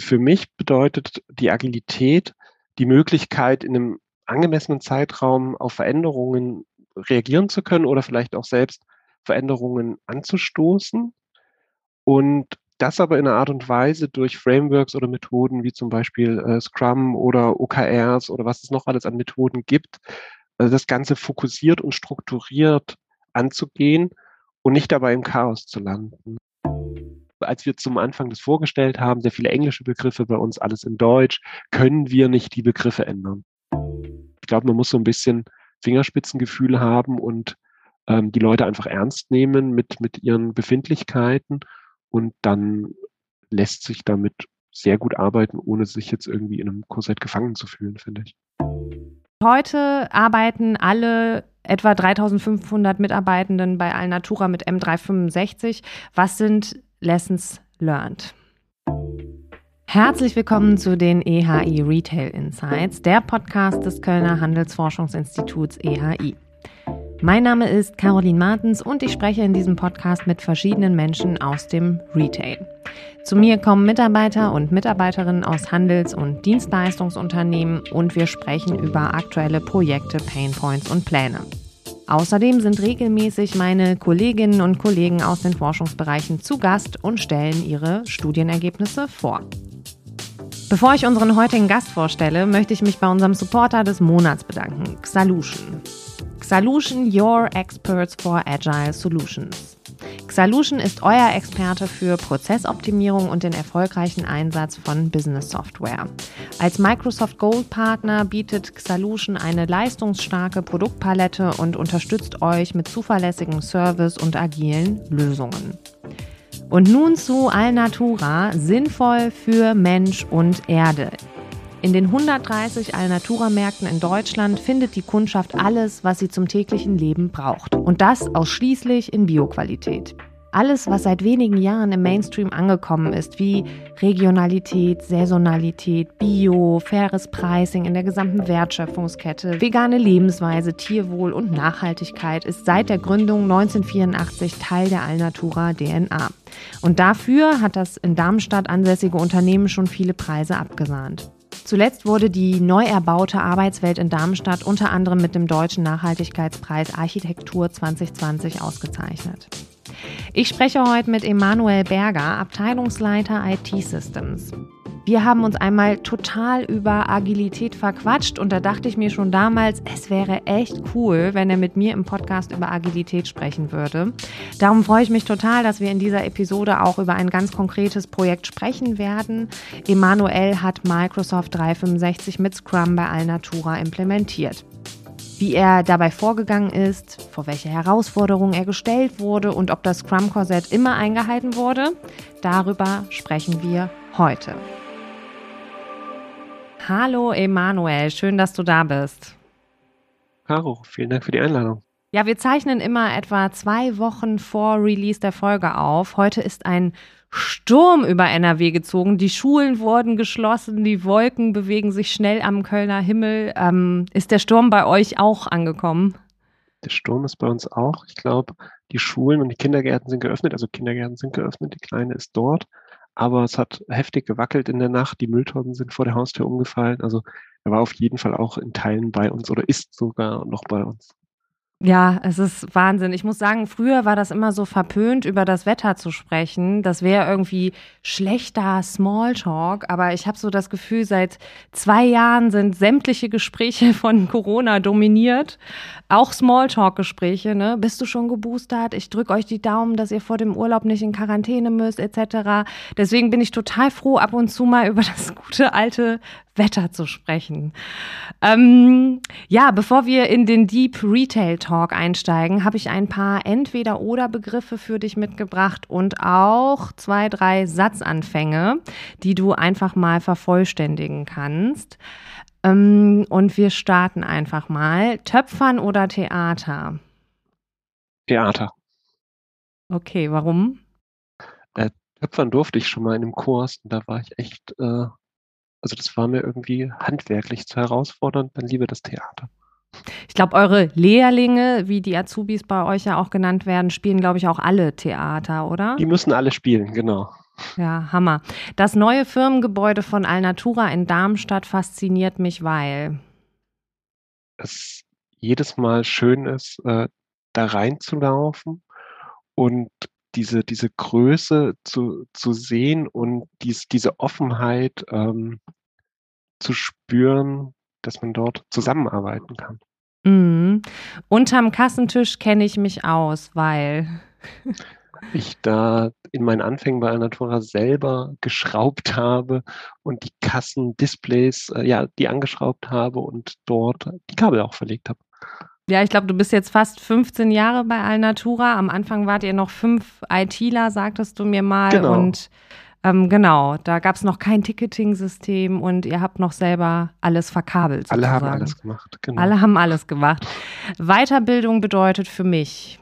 für mich bedeutet die Agilität die Möglichkeit, in einem angemessenen Zeitraum auf Veränderungen reagieren zu können oder vielleicht auch selbst Veränderungen anzustoßen. Und das aber in einer Art und Weise durch Frameworks oder Methoden wie zum Beispiel äh, Scrum oder OKRs oder was es noch alles an Methoden gibt, also das Ganze fokussiert und strukturiert anzugehen und nicht dabei im Chaos zu landen. Als wir zum Anfang das vorgestellt haben, sehr viele englische Begriffe bei uns, alles in Deutsch, können wir nicht die Begriffe ändern. Ich glaube, man muss so ein bisschen Fingerspitzengefühl haben und ähm, die Leute einfach ernst nehmen mit, mit ihren Befindlichkeiten und dann lässt sich damit sehr gut arbeiten, ohne sich jetzt irgendwie in einem Korsett gefangen zu fühlen, finde ich. Heute arbeiten alle etwa 3500 Mitarbeitenden bei Alnatura mit M365. Was sind Lessons learned? Herzlich willkommen zu den EHI Retail Insights, der Podcast des Kölner Handelsforschungsinstituts EHI. Mein Name ist Caroline Martens und ich spreche in diesem Podcast mit verschiedenen Menschen aus dem Retail. Zu mir kommen Mitarbeiter und Mitarbeiterinnen aus Handels- und Dienstleistungsunternehmen und wir sprechen über aktuelle Projekte, Painpoints und Pläne. Außerdem sind regelmäßig meine Kolleginnen und Kollegen aus den Forschungsbereichen zu Gast und stellen ihre Studienergebnisse vor. Bevor ich unseren heutigen Gast vorstelle, möchte ich mich bei unserem Supporter des Monats bedanken, Xalution. Xalution Your Experts for Agile Solutions. Xalution ist euer Experte für Prozessoptimierung und den erfolgreichen Einsatz von Business Software. Als Microsoft Gold Partner bietet Xalution eine leistungsstarke Produktpalette und unterstützt euch mit zuverlässigem Service und agilen Lösungen. Und nun zu Alnatura, sinnvoll für Mensch und Erde. In den 130 Alnatura-Märkten in Deutschland findet die Kundschaft alles, was sie zum täglichen Leben braucht. Und das ausschließlich in Bioqualität. Alles, was seit wenigen Jahren im Mainstream angekommen ist, wie Regionalität, Saisonalität, Bio, faires Pricing in der gesamten Wertschöpfungskette, vegane Lebensweise, Tierwohl und Nachhaltigkeit, ist seit der Gründung 1984 Teil der Alnatura DNA. Und dafür hat das in Darmstadt ansässige Unternehmen schon viele Preise abgesahnt. Zuletzt wurde die neu erbaute Arbeitswelt in Darmstadt unter anderem mit dem Deutschen Nachhaltigkeitspreis Architektur 2020 ausgezeichnet. Ich spreche heute mit Emanuel Berger, Abteilungsleiter IT Systems. Wir haben uns einmal total über Agilität verquatscht und da dachte ich mir schon damals, es wäre echt cool, wenn er mit mir im Podcast über Agilität sprechen würde. Darum freue ich mich total, dass wir in dieser Episode auch über ein ganz konkretes Projekt sprechen werden. Emanuel hat Microsoft 365 mit Scrum bei Alnatura implementiert wie er dabei vorgegangen ist, vor welche Herausforderungen er gestellt wurde und ob das Scrum-Korsett immer eingehalten wurde. Darüber sprechen wir heute. Hallo Emanuel, schön, dass du da bist. Caro, vielen Dank für die Einladung. Ja, wir zeichnen immer etwa zwei Wochen vor Release der Folge auf. Heute ist ein Sturm über NRW gezogen. Die Schulen wurden geschlossen, die Wolken bewegen sich schnell am Kölner Himmel. Ähm, ist der Sturm bei euch auch angekommen? Der Sturm ist bei uns auch. Ich glaube, die Schulen und die Kindergärten sind geöffnet. Also Kindergärten sind geöffnet, die Kleine ist dort aber es hat heftig gewackelt in der Nacht. Die Mülltonnen sind vor der Haustür umgefallen. Also er war auf jeden Fall auch in Teilen bei uns oder ist sogar noch bei uns. Ja, es ist Wahnsinn. Ich muss sagen, früher war das immer so verpönt, über das Wetter zu sprechen. Das wäre irgendwie schlechter Smalltalk. Aber ich habe so das Gefühl, seit zwei Jahren sind sämtliche Gespräche von Corona dominiert. Auch Smalltalk-Gespräche. Ne? Bist du schon geboostert? Ich drücke euch die Daumen, dass ihr vor dem Urlaub nicht in Quarantäne müsst, etc. Deswegen bin ich total froh, ab und zu mal über das gute alte Wetter zu sprechen. Ähm, ja, bevor wir in den Deep Retail Talk einsteigen, habe ich ein paar Entweder-Oder-Begriffe für dich mitgebracht und auch zwei, drei Satzanfänge, die du einfach mal vervollständigen kannst. Ähm, und wir starten einfach mal. Töpfern oder Theater? Theater. Okay, warum? Äh, Töpfern durfte ich schon mal in einem Kurs und da war ich echt äh, also das war mir irgendwie handwerklich zu herausfordernd, dann lieber das Theater. Ich glaube, eure Lehrlinge, wie die Azubis bei euch ja auch genannt werden, spielen, glaube ich, auch alle Theater, oder? Die müssen alle spielen, genau. Ja, Hammer. Das neue Firmengebäude von Alnatura in Darmstadt fasziniert mich, weil es jedes Mal schön ist, äh, da reinzulaufen und diese, diese Größe zu, zu sehen und dies, diese Offenheit ähm, zu spüren, dass man dort zusammenarbeiten kann. Mhm. Unterm Kassentisch kenne ich mich aus, weil ich da in meinen Anfängen bei Alnatura selber geschraubt habe und die Kassendisplays, äh, ja, die angeschraubt habe und dort die Kabel auch verlegt habe. Ja, ich glaube, du bist jetzt fast 15 Jahre bei Alnatura. Am Anfang wart ihr noch fünf ITler, sagtest du mir mal. Genau. Und ähm, genau, da gab es noch kein Ticketing-System und ihr habt noch selber alles verkabelt. Sozusagen. Alle haben alles gemacht, genau. Alle haben alles gemacht. Weiterbildung bedeutet für mich?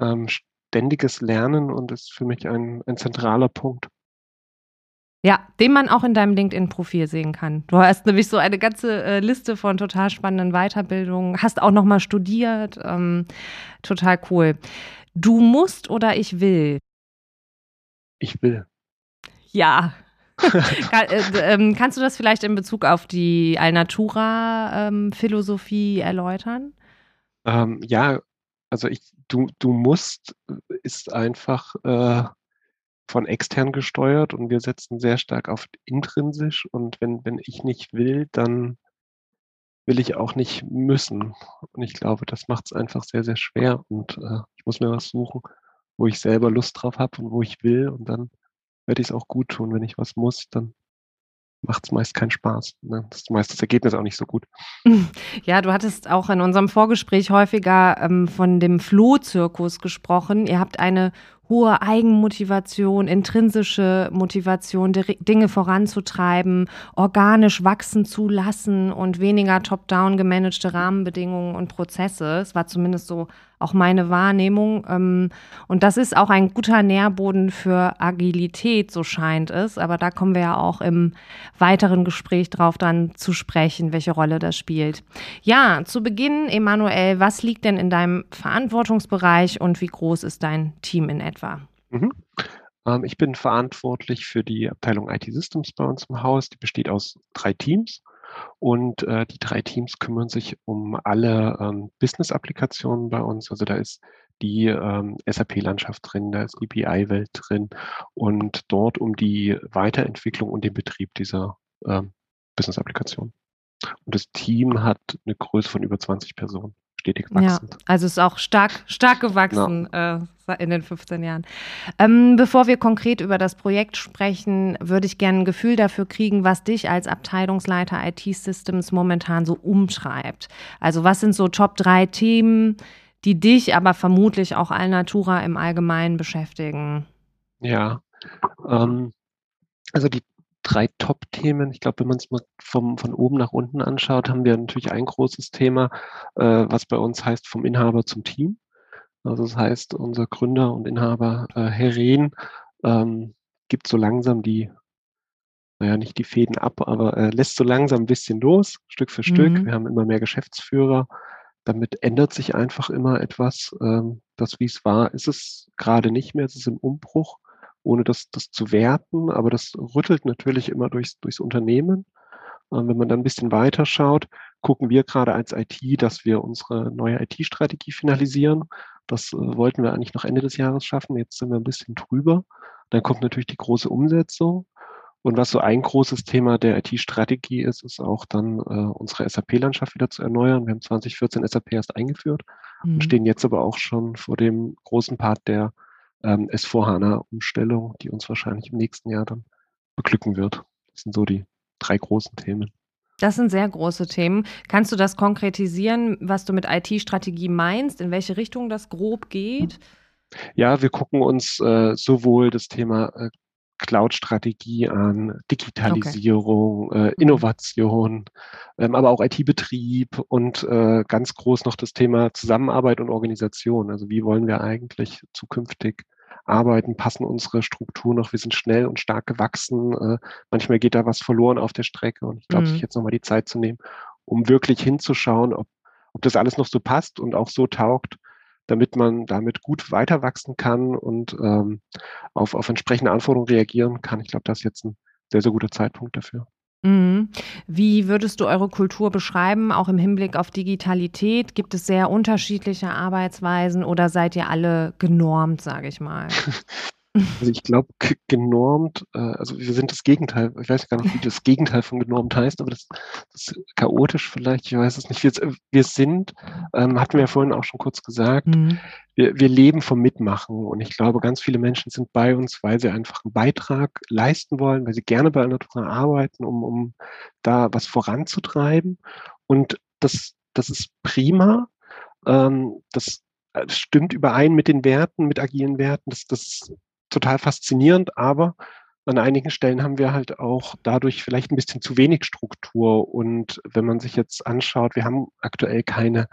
Ähm, ständiges Lernen und ist für mich ein, ein zentraler Punkt. Ja, den man auch in deinem LinkedIn-Profil sehen kann. Du hast nämlich so eine ganze äh, Liste von total spannenden Weiterbildungen, hast auch nochmal studiert. Ähm, total cool. Du musst oder ich will? Ich will. Ja. kann, äh, äh, kannst du das vielleicht in Bezug auf die Alnatura-Philosophie ähm, erläutern? Ähm, ja, also ich, du, du musst ist einfach äh, von extern gesteuert und wir setzen sehr stark auf intrinsisch und wenn, wenn ich nicht will, dann will ich auch nicht müssen. Und ich glaube, das macht es einfach sehr, sehr schwer und äh, ich muss mir was suchen, wo ich selber Lust drauf habe und wo ich will und dann werde ich es auch gut tun. Wenn ich was muss, dann macht es meist keinen Spaß. Ne? Das ist meist das Ergebnis auch nicht so gut. Ja, du hattest auch in unserem Vorgespräch häufiger ähm, von dem Flohzirkus gesprochen. Ihr habt eine hohe Eigenmotivation, intrinsische Motivation, Dinge voranzutreiben, organisch wachsen zu lassen und weniger top-down gemanagte Rahmenbedingungen und Prozesse. Es war zumindest so auch meine Wahrnehmung. Ähm, und das ist auch ein guter Nährboden für Agilität, so scheint es. Aber da kommen wir ja auch im weiteren Gespräch drauf dann zu sprechen, welche Rolle das spielt. Ja, zu Beginn, Emanuel, was liegt denn in deinem Verantwortungsbereich und wie groß ist dein Team in etwa? Etwa? Mhm. Ähm, ich bin verantwortlich für die Abteilung IT Systems bei uns im Haus. Die besteht aus drei Teams. Und äh, die drei Teams kümmern sich um alle ähm, Business-Applikationen bei uns. Also da ist die ähm, SAP-Landschaft drin, da ist die BI-Welt drin und dort um die Weiterentwicklung und den Betrieb dieser ähm, Business-Applikation. Und das Team hat eine Größe von über 20 Personen stetig wachsend. Ja, also ist auch stark, stark gewachsen ja. äh, in den 15 Jahren. Ähm, bevor wir konkret über das Projekt sprechen, würde ich gerne ein Gefühl dafür kriegen, was dich als Abteilungsleiter IT-Systems momentan so umtreibt. Also was sind so Top 3 Themen, die dich, aber vermutlich auch Alnatura im Allgemeinen beschäftigen? Ja, ähm, also die drei Top-Themen. Ich glaube, wenn man es mal vom, von oben nach unten anschaut, haben wir natürlich ein großes Thema, äh, was bei uns heißt vom Inhaber zum Team. Also das heißt, unser Gründer und Inhaber äh, Herr Rehn ähm, gibt so langsam die, naja, nicht die Fäden ab, aber äh, lässt so langsam ein bisschen los, Stück für mhm. Stück. Wir haben immer mehr Geschäftsführer. Damit ändert sich einfach immer etwas. Ähm, das, wie es war, ist es gerade nicht mehr. Es ist im Umbruch ohne das, das zu werten, aber das rüttelt natürlich immer durchs, durchs Unternehmen. Ähm, wenn man dann ein bisschen weiter schaut, gucken wir gerade als IT, dass wir unsere neue IT-Strategie finalisieren. Das äh, wollten wir eigentlich noch Ende des Jahres schaffen. Jetzt sind wir ein bisschen drüber. Dann kommt natürlich die große Umsetzung. Und was so ein großes Thema der IT-Strategie ist, ist auch dann äh, unsere SAP-Landschaft wieder zu erneuern. Wir haben 2014 SAP erst eingeführt mhm. und stehen jetzt aber auch schon vor dem großen Part der ähm, S4HANA-Umstellung, die uns wahrscheinlich im nächsten Jahr dann beglücken wird. Das sind so die drei großen Themen. Das sind sehr große Themen. Kannst du das konkretisieren, was du mit IT-Strategie meinst, in welche Richtung das grob geht? Ja, wir gucken uns äh, sowohl das Thema äh, Cloud-Strategie an, Digitalisierung, okay. äh, mhm. Innovation, ähm, aber auch IT-Betrieb und äh, ganz groß noch das Thema Zusammenarbeit und Organisation. Also wie wollen wir eigentlich zukünftig arbeiten, passen unsere Strukturen noch, wir sind schnell und stark gewachsen. Äh, manchmal geht da was verloren auf der Strecke und ich glaube, mhm. sich jetzt nochmal die Zeit zu nehmen, um wirklich hinzuschauen, ob, ob das alles noch so passt und auch so taugt, damit man damit gut weiter wachsen kann und ähm, auf, auf entsprechende Anforderungen reagieren kann. Ich glaube, das ist jetzt ein sehr, sehr guter Zeitpunkt dafür. Mhm. Wie würdest du eure Kultur beschreiben, auch im Hinblick auf Digitalität? Gibt es sehr unterschiedliche Arbeitsweisen oder seid ihr alle genormt, sage ich mal? Also ich glaube, genormt, äh, also wir sind das Gegenteil, ich weiß gar nicht, wie das Gegenteil von genormt heißt, aber das, das ist chaotisch vielleicht, ich weiß es nicht. Wir, wir sind, ähm, hatten wir ja vorhin auch schon kurz gesagt, mhm. wir, wir leben vom Mitmachen und ich glaube, ganz viele Menschen sind bei uns, weil sie einfach einen Beitrag leisten wollen, weil sie gerne bei Natura arbeiten, um, um da was voranzutreiben und das, das ist prima. Ähm, das äh, stimmt überein mit den Werten, mit agilen Werten. Das, das total faszinierend, aber an einigen Stellen haben wir halt auch dadurch vielleicht ein bisschen zu wenig Struktur. Und wenn man sich jetzt anschaut, wir haben aktuell keine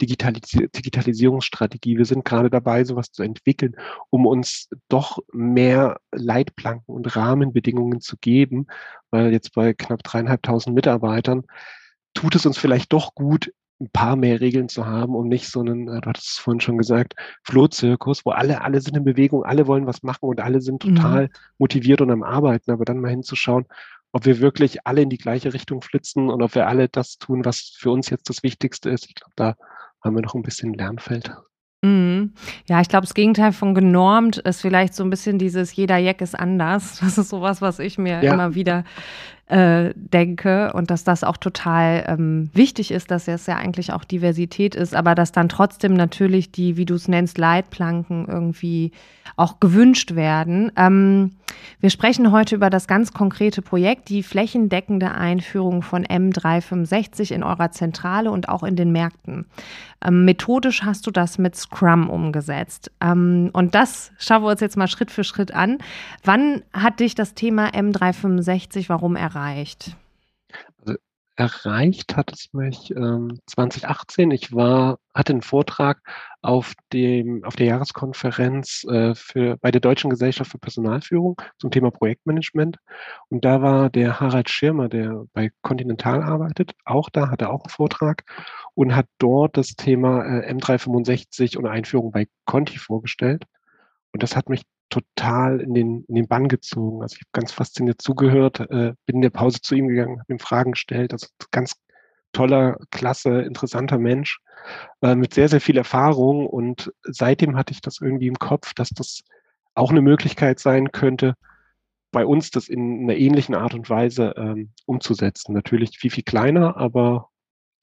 Digitalis Digitalisierungsstrategie. Wir sind gerade dabei, sowas zu entwickeln, um uns doch mehr Leitplanken und Rahmenbedingungen zu geben, weil jetzt bei knapp dreieinhalbtausend Mitarbeitern tut es uns vielleicht doch gut, ein paar mehr Regeln zu haben und nicht so einen, äh, du hattest es vorhin schon gesagt, Flohzirkus, wo alle, alle sind in Bewegung, alle wollen was machen und alle sind mhm. total mhm. motiviert und am Arbeiten, aber dann mal hinzuschauen, ob wir wirklich alle in die gleiche Richtung flitzen und ob wir alle das tun, was für uns jetzt das Wichtigste ist. Ich glaube, da haben wir noch ein bisschen Lernfeld. Mhm. Ja, ich glaube, das Gegenteil von genormt ist vielleicht so ein bisschen dieses jeder Jack ist anders. Das ist sowas, was ich mir ja. immer wieder äh, denke und dass das auch total ähm, wichtig ist, dass es ja eigentlich auch Diversität ist, aber dass dann trotzdem natürlich die, wie du es nennst, Leitplanken irgendwie auch gewünscht werden. Ähm, wir sprechen heute über das ganz konkrete Projekt, die flächendeckende Einführung von M365 in eurer Zentrale und auch in den Märkten. Ähm, methodisch hast du das mit Scrum umgesetzt. Ähm, und das schauen wir uns jetzt mal Schritt für Schritt an. Wann hat dich das Thema M365 warum erreicht? Also erreicht hat es mich ähm, 2018. Ich war, hatte einen Vortrag auf dem, auf der Jahreskonferenz äh, für, bei der Deutschen Gesellschaft für Personalführung zum Thema Projektmanagement. Und da war der Harald Schirmer, der bei Continental arbeitet, auch da, hat er auch einen Vortrag und hat dort das Thema äh, M365 und Einführung bei Conti vorgestellt. Und das hat mich total in den, in den Bann gezogen. Also ich habe ganz fasziniert zugehört, äh, bin in der Pause zu ihm gegangen, habe ihm Fragen gestellt. Also ganz toller, klasse, interessanter Mensch äh, mit sehr, sehr viel Erfahrung. Und seitdem hatte ich das irgendwie im Kopf, dass das auch eine Möglichkeit sein könnte, bei uns das in einer ähnlichen Art und Weise ähm, umzusetzen. Natürlich viel, viel kleiner, aber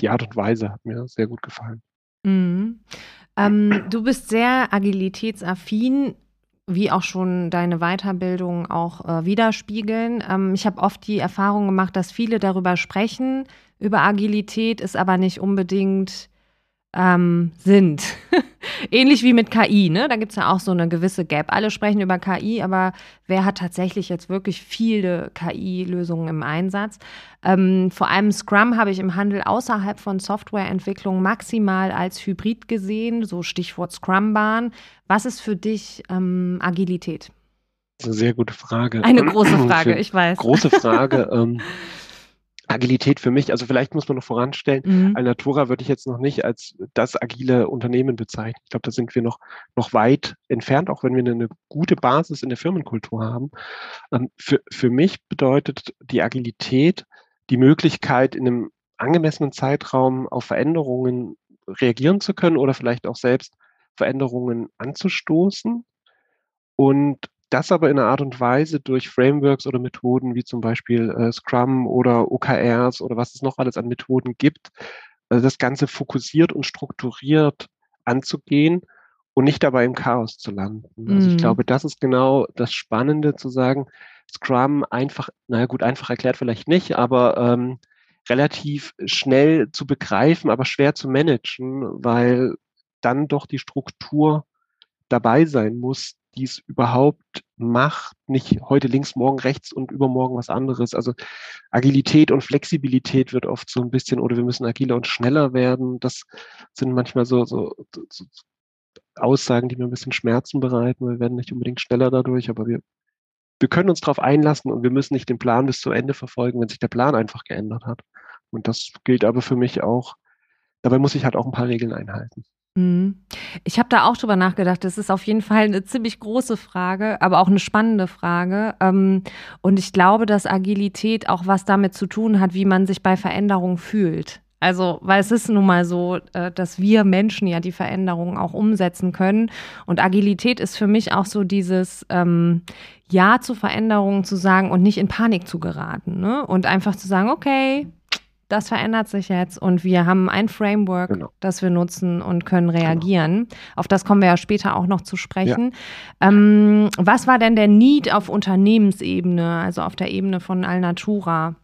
die Art und Weise hat mir sehr gut gefallen. Mhm. Ähm, du bist sehr agilitätsaffin wie auch schon deine Weiterbildung auch äh, widerspiegeln. Ähm, ich habe oft die Erfahrung gemacht, dass viele darüber sprechen, über Agilität, ist aber nicht unbedingt ähm, sind. Ähnlich wie mit KI, ne? Da gibt es ja auch so eine gewisse Gap. Alle sprechen über KI, aber wer hat tatsächlich jetzt wirklich viele KI-Lösungen im Einsatz? Ähm, vor allem Scrum habe ich im Handel außerhalb von Softwareentwicklung maximal als Hybrid gesehen, so Stichwort Scrum-Bahn. Was ist für dich ähm, Agilität? Eine sehr gute Frage. Eine große Frage, ich weiß. Große Frage. ähm, Agilität für mich, also vielleicht muss man noch voranstellen, mhm. Alnatura würde ich jetzt noch nicht als das agile Unternehmen bezeichnen. Ich glaube, da sind wir noch, noch weit entfernt, auch wenn wir eine, gute Basis in der Firmenkultur haben. Ähm, für, für mich bedeutet die Agilität die Möglichkeit, in einem angemessenen Zeitraum auf Veränderungen reagieren zu können oder vielleicht auch selbst Veränderungen anzustoßen und das aber in einer Art und Weise durch Frameworks oder Methoden wie zum Beispiel äh, Scrum oder OKRs oder was es noch alles an Methoden gibt, also das Ganze fokussiert und strukturiert anzugehen und nicht dabei im Chaos zu landen. Also ich mhm. glaube, das ist genau das Spannende zu sagen, Scrum einfach, naja gut, einfach erklärt vielleicht nicht, aber ähm, relativ schnell zu begreifen, aber schwer zu managen, weil dann doch die Struktur dabei sein muss, die es überhaupt macht, nicht heute links, morgen rechts und übermorgen was anderes. Also Agilität und Flexibilität wird oft so ein bisschen, oder wir müssen agiler und schneller werden. Das sind manchmal so, so, so Aussagen, die mir ein bisschen Schmerzen bereiten. Wir werden nicht unbedingt schneller dadurch, aber wir, wir können uns darauf einlassen und wir müssen nicht den Plan bis zum Ende verfolgen, wenn sich der Plan einfach geändert hat. Und das gilt aber für mich auch, dabei muss ich halt auch ein paar Regeln einhalten. Mhm. Ich habe da auch drüber nachgedacht. Das ist auf jeden Fall eine ziemlich große Frage, aber auch eine spannende Frage. Ähm, und ich glaube, dass Agilität auch was damit zu tun hat, wie man sich bei Veränderungen fühlt. Also, weil es ist nun mal so, äh, dass wir Menschen ja die Veränderungen auch umsetzen können. Und Agilität ist für mich auch so dieses ähm, Ja zu Veränderungen zu sagen und nicht in Panik zu geraten. Ne? Und einfach zu sagen, okay, das verändert sich jetzt und wir haben ein Framework, genau. das wir nutzen und können genau. reagieren. Genau. Auf das kommen wir ja später auch noch zu sprechen. Ja. Ähm, was war denn der Need auf Unternehmensebene, also auf der Ebene von Alnatura?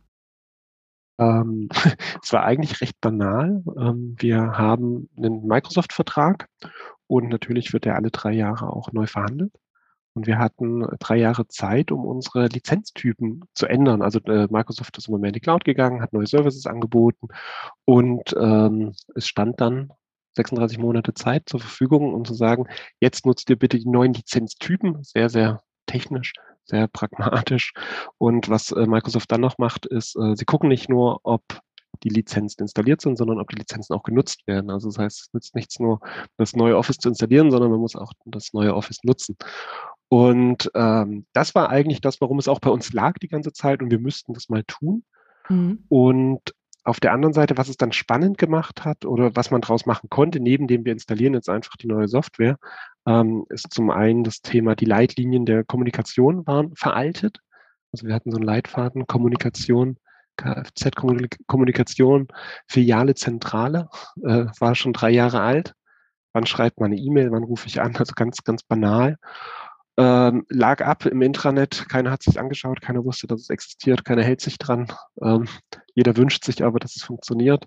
Ähm, es war eigentlich recht banal. Ähm, wir haben einen Microsoft-Vertrag und natürlich wird der alle drei Jahre auch neu verhandelt. Und wir hatten drei Jahre Zeit, um unsere Lizenztypen zu ändern. Also äh, Microsoft ist immer mehr in die Cloud gegangen, hat neue Services angeboten und ähm, es stand dann 36 Monate Zeit zur Verfügung, um zu sagen, jetzt nutzt ihr bitte die neuen Lizenztypen, sehr, sehr technisch, sehr pragmatisch. Und was äh, Microsoft dann noch macht, ist, äh, sie gucken nicht nur, ob die Lizenzen installiert sind, sondern ob die Lizenzen auch genutzt werden. Also das heißt, es nützt nichts nur, das neue Office zu installieren, sondern man muss auch das neue Office nutzen. Und ähm, das war eigentlich das, warum es auch bei uns lag die ganze Zeit und wir müssten das mal tun. Mhm. Und auf der anderen Seite, was es dann spannend gemacht hat oder was man daraus machen konnte, neben dem wir installieren jetzt einfach die neue Software, ähm, ist zum einen das Thema, die Leitlinien der Kommunikation waren veraltet. Also wir hatten so einen Leitfaden Kommunikation, Kfz-Kommunikation, Filiale, Zentrale, äh, war schon drei Jahre alt. Wann schreibt man eine E-Mail, wann rufe ich an? Also ganz, ganz banal. Ähm, lag ab im Intranet, keiner hat sich angeschaut, keiner wusste, dass es existiert, keiner hält sich dran. Ähm, jeder wünscht sich aber, dass es funktioniert.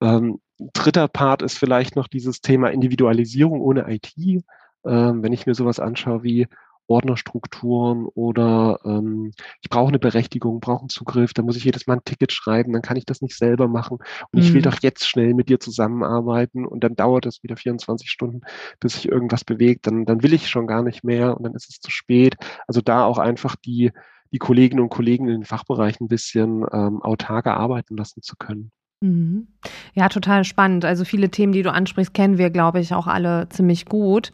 Ähm, dritter Part ist vielleicht noch dieses Thema Individualisierung ohne IT. Ähm, wenn ich mir sowas anschaue wie Ordnerstrukturen oder ähm, ich brauche eine Berechtigung, brauche einen Zugriff, dann muss ich jedes Mal ein Ticket schreiben, dann kann ich das nicht selber machen. Und mhm. ich will mhm. doch jetzt schnell mit dir zusammenarbeiten und dann dauert es wieder 24 Stunden, bis sich irgendwas bewegt, dann, dann will ich schon gar nicht mehr und dann ist es zu spät. Also da auch einfach die, die Kolleginnen und Kollegen in den Fachbereichen ein bisschen ähm, autarker arbeiten lassen zu können. Mhm. Ja, total spannend. Also viele Themen, die du ansprichst, kennen wir, glaube ich, auch alle ziemlich gut.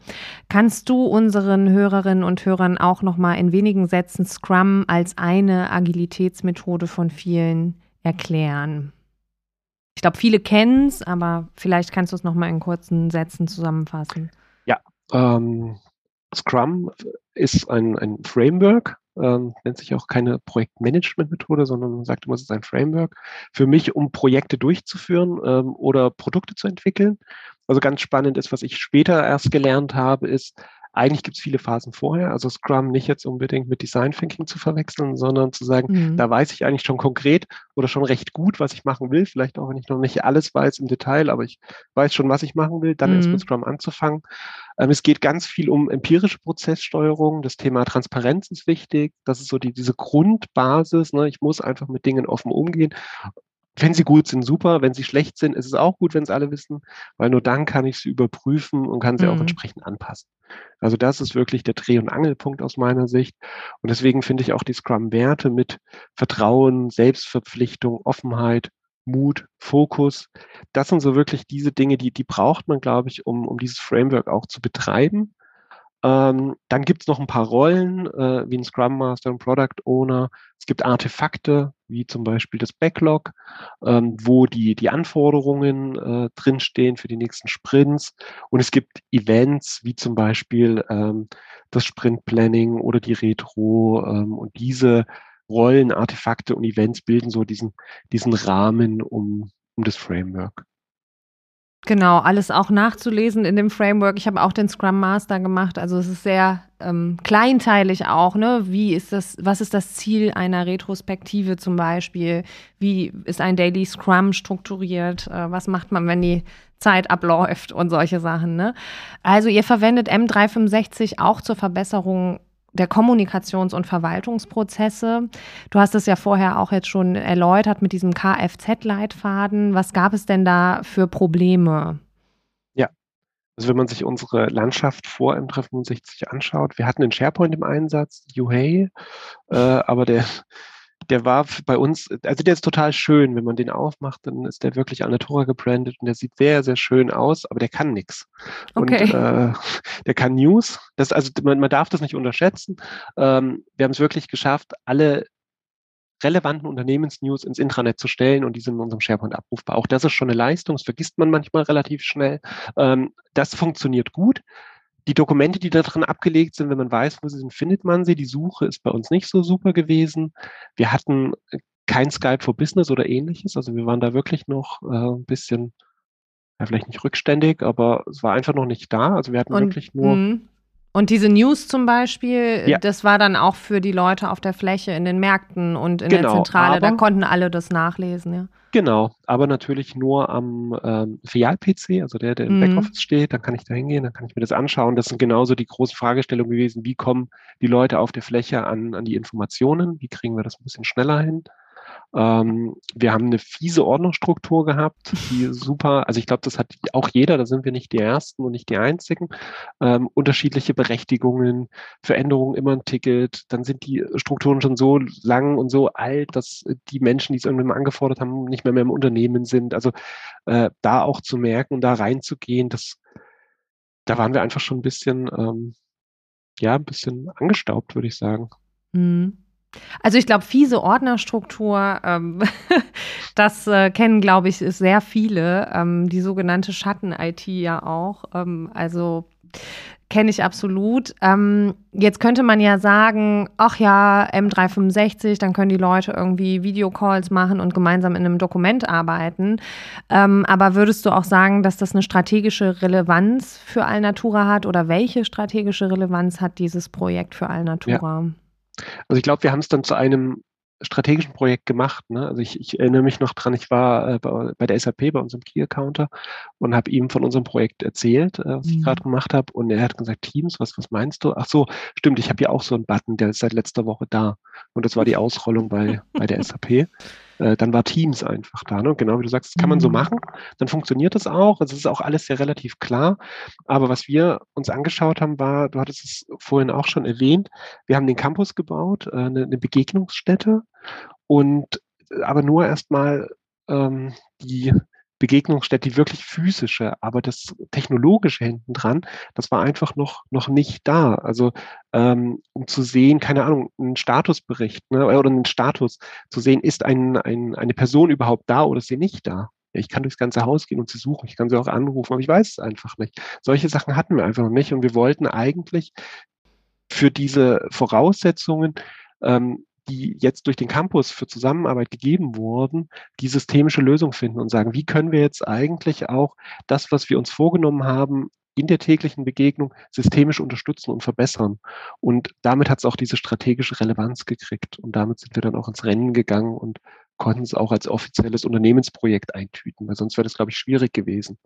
Kannst du unseren Hörerinnen und Hörern auch noch mal in wenigen Sätzen Scrum als eine Agilitätsmethode von vielen erklären? Ich glaube, viele kennen es, aber vielleicht kannst du es noch mal in kurzen Sätzen zusammenfassen. Ja, ähm, Scrum ist ein, ein Framework, ähm, nennt sich auch keine Projektmanagement-Methode, sondern man sagt immer, es ist ein Framework für mich, um Projekte durchzuführen ähm, oder Produkte zu entwickeln. Also ganz spannend ist, was ich später erst gelernt habe, ist, eigentlich gibt es viele Phasen vorher, also Scrum nicht jetzt unbedingt mit Design Thinking zu verwechseln, sondern zu sagen, mhm. da weiß ich eigentlich schon konkret oder schon recht gut, was ich machen will. Vielleicht auch, wenn ich noch nicht alles weiß im Detail, aber ich weiß schon, was ich machen will, dann mhm. erst mit Scrum anzufangen. Ähm, es geht ganz viel um empirische Prozesssteuerung. Das Thema Transparenz ist wichtig. Das ist so die, diese Grundbasis. Ne? Ich muss einfach mit Dingen offen umgehen wenn sie gut sind, super. Wenn sie schlecht sind, ist es auch gut, wenn es alle wissen, weil nur dann kann ich sie überprüfen und kann sie mhm. auch entsprechend anpassen. Also das ist wirklich der Dreh- und Angelpunkt aus meiner Sicht. Und deswegen finde ich auch die Scrum-Werte mit Vertrauen, Selbstverpflichtung, Offenheit, Mut, Fokus, das sind so wirklich diese Dinge, die, die braucht man, glaube ich, um, um dieses Framework auch zu betreiben. Ähm, dann gibt es noch ein paar Rollen, äh, wie ein Scrum Master und Product Owner. Es gibt Artefakte, wie zum Beispiel das Backlog, ähm, wo die, die Anforderungen äh, drinstehen für die nächsten Sprints. Und es gibt Events, wie zum Beispiel ähm, das Sprint Planning oder die Retro. Ähm, und diese Rollen, Artefakte und Events bilden so diesen, diesen Rahmen um, um das Framework. Genau, alles auch nachzulesen in dem Framework. Ich habe auch den Scrum Master gemacht, also es ist sehr ähm, kleinteilig auch, ne? Wie ist das, was ist das Ziel einer Retrospektive zum Beispiel? Wie ist ein Daily Scrum strukturiert? Äh, was macht man, wenn die Zeit abläuft und solche Sachen, ne? Also ihr verwendet M365 auch zur Verbesserung der Kommunikations- und Verwaltungsprozesse. Du hast es ja vorher auch jetzt schon erläutert mit diesem Kfz-Leitfaden. Was gab es denn da für Probleme? Ja, also wenn man sich unsere Landschaft vor M365 anschaut, wir hatten den SharePoint im Einsatz, Yuhei, äh, aber der, der war bei uns, also der ist total schön. Wenn man den aufmacht, dann ist der wirklich Alnatura gebrandet und der sieht sehr, sehr schön aus, aber der kann nichts. Okay. Und äh, der kann News. Das, also man, man darf das nicht unterschätzen. Ähm, wir haben es wirklich geschafft, alle relevanten Unternehmensnews ins Intranet zu stellen und die sind in unserem SharePoint abrufbar. Auch das ist schon eine Leistung, das vergisst man manchmal relativ schnell. Ähm, das funktioniert gut. Die Dokumente, die da drin abgelegt sind, wenn man weiß, wo sie sind, findet man sie. Die Suche ist bei uns nicht so super gewesen. Wir hatten kein Skype for Business oder ähnliches. Also wir waren da wirklich noch äh, ein bisschen, ja, vielleicht nicht rückständig, aber es war einfach noch nicht da. Also wir hatten und, wirklich nur. Und diese News zum Beispiel, ja. das war dann auch für die Leute auf der Fläche in den Märkten und in genau, der Zentrale, da konnten alle das nachlesen, ja. Genau, aber natürlich nur am ähm, Filial-PC, also der, der im mhm. Backoffice steht, dann kann ich da hingehen, dann kann ich mir das anschauen. Das sind genauso die großen Fragestellungen gewesen, wie kommen die Leute auf der Fläche an, an die Informationen, wie kriegen wir das ein bisschen schneller hin. Ähm, wir haben eine fiese Ordnungsstruktur gehabt, die super, also ich glaube, das hat auch jeder, da sind wir nicht die Ersten und nicht die Einzigen. Ähm, unterschiedliche Berechtigungen, Veränderungen immer ein Ticket, dann sind die Strukturen schon so lang und so alt, dass die Menschen, die es irgendwann angefordert haben, nicht mehr, mehr im Unternehmen sind. Also äh, da auch zu merken und da reinzugehen, das, da waren wir einfach schon ein bisschen, ähm, ja, ein bisschen angestaubt, würde ich sagen. Mhm. Also ich glaube, fiese Ordnerstruktur, ähm, das äh, kennen, glaube ich, sehr viele. Ähm, die sogenannte Schatten-IT ja auch. Ähm, also kenne ich absolut. Ähm, jetzt könnte man ja sagen, ach ja, M365, dann können die Leute irgendwie Videocalls machen und gemeinsam in einem Dokument arbeiten. Ähm, aber würdest du auch sagen, dass das eine strategische Relevanz für Alnatura hat oder welche strategische Relevanz hat dieses Projekt für Alnatura? Ja. Also ich glaube, wir haben es dann zu einem strategischen Projekt gemacht. Ne? Also ich, ich, erinnere mich noch dran, ich war äh, bei, bei, der SAP, bei unserem Key-Accounter und habe ihm von unserem Projekt erzählt, äh, was mhm. ich gerade gemacht habe. Und er hat gesagt, Teams, was, was meinst du? Ach so, stimmt, ich habe ja auch so einen Button, der ist seit letzter Woche da. Und das war die Ausrollung bei, bei der SAP äh, dann war Teams einfach da. Ne? Genau wie du sagst, das kann man so mhm. machen. Dann funktioniert das auch. Also es ist auch alles sehr relativ klar. Aber was wir uns angeschaut haben, war, du hattest es vorhin auch schon erwähnt, wir haben den Campus gebaut, äh, eine, eine Begegnungsstätte und äh, aber nur erstmal ähm, die Begegnungsstätte, die wirklich physische, aber das technologische hinten dran, das war einfach noch noch nicht da. Also ähm, um zu sehen, keine Ahnung, einen Statusbericht ne, oder einen Status zu sehen, ist ein, ein, eine Person überhaupt da oder ist sie nicht da? Ich kann durchs ganze Haus gehen und sie suchen, ich kann sie auch anrufen, aber ich weiß es einfach nicht. Solche Sachen hatten wir einfach noch nicht und wir wollten eigentlich für diese Voraussetzungen ähm, die jetzt durch den Campus für Zusammenarbeit gegeben wurden, die systemische Lösung finden und sagen, wie können wir jetzt eigentlich auch das, was wir uns vorgenommen haben, in der täglichen Begegnung systemisch unterstützen und verbessern. Und damit hat es auch diese strategische Relevanz gekriegt. Und damit sind wir dann auch ins Rennen gegangen und konnten es auch als offizielles Unternehmensprojekt eintüten, weil sonst wäre das, glaube ich, schwierig gewesen.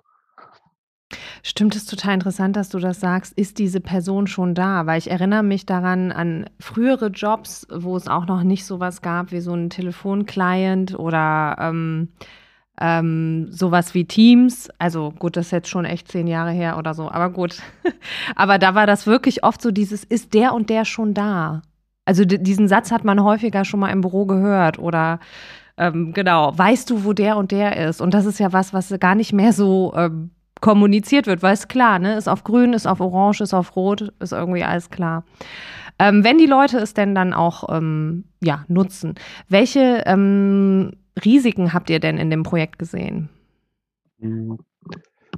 Stimmt es total interessant, dass du das sagst. Ist diese Person schon da? Weil ich erinnere mich daran an frühere Jobs, wo es auch noch nicht sowas gab wie so ein Telefonclient oder ähm, ähm, sowas wie Teams. Also gut, das ist jetzt schon echt zehn Jahre her oder so, aber gut. aber da war das wirklich oft so dieses, ist der und der schon da? Also diesen Satz hat man häufiger schon mal im Büro gehört oder ähm, genau, weißt du, wo der und der ist? Und das ist ja was, was gar nicht mehr so ähm, kommuniziert wird, weil es klar, ne, ist auf grün, ist auf orange, ist auf rot, ist irgendwie alles klar. Ähm, wenn die Leute es denn dann auch ähm, ja, nutzen, welche ähm, Risiken habt ihr denn in dem Projekt gesehen?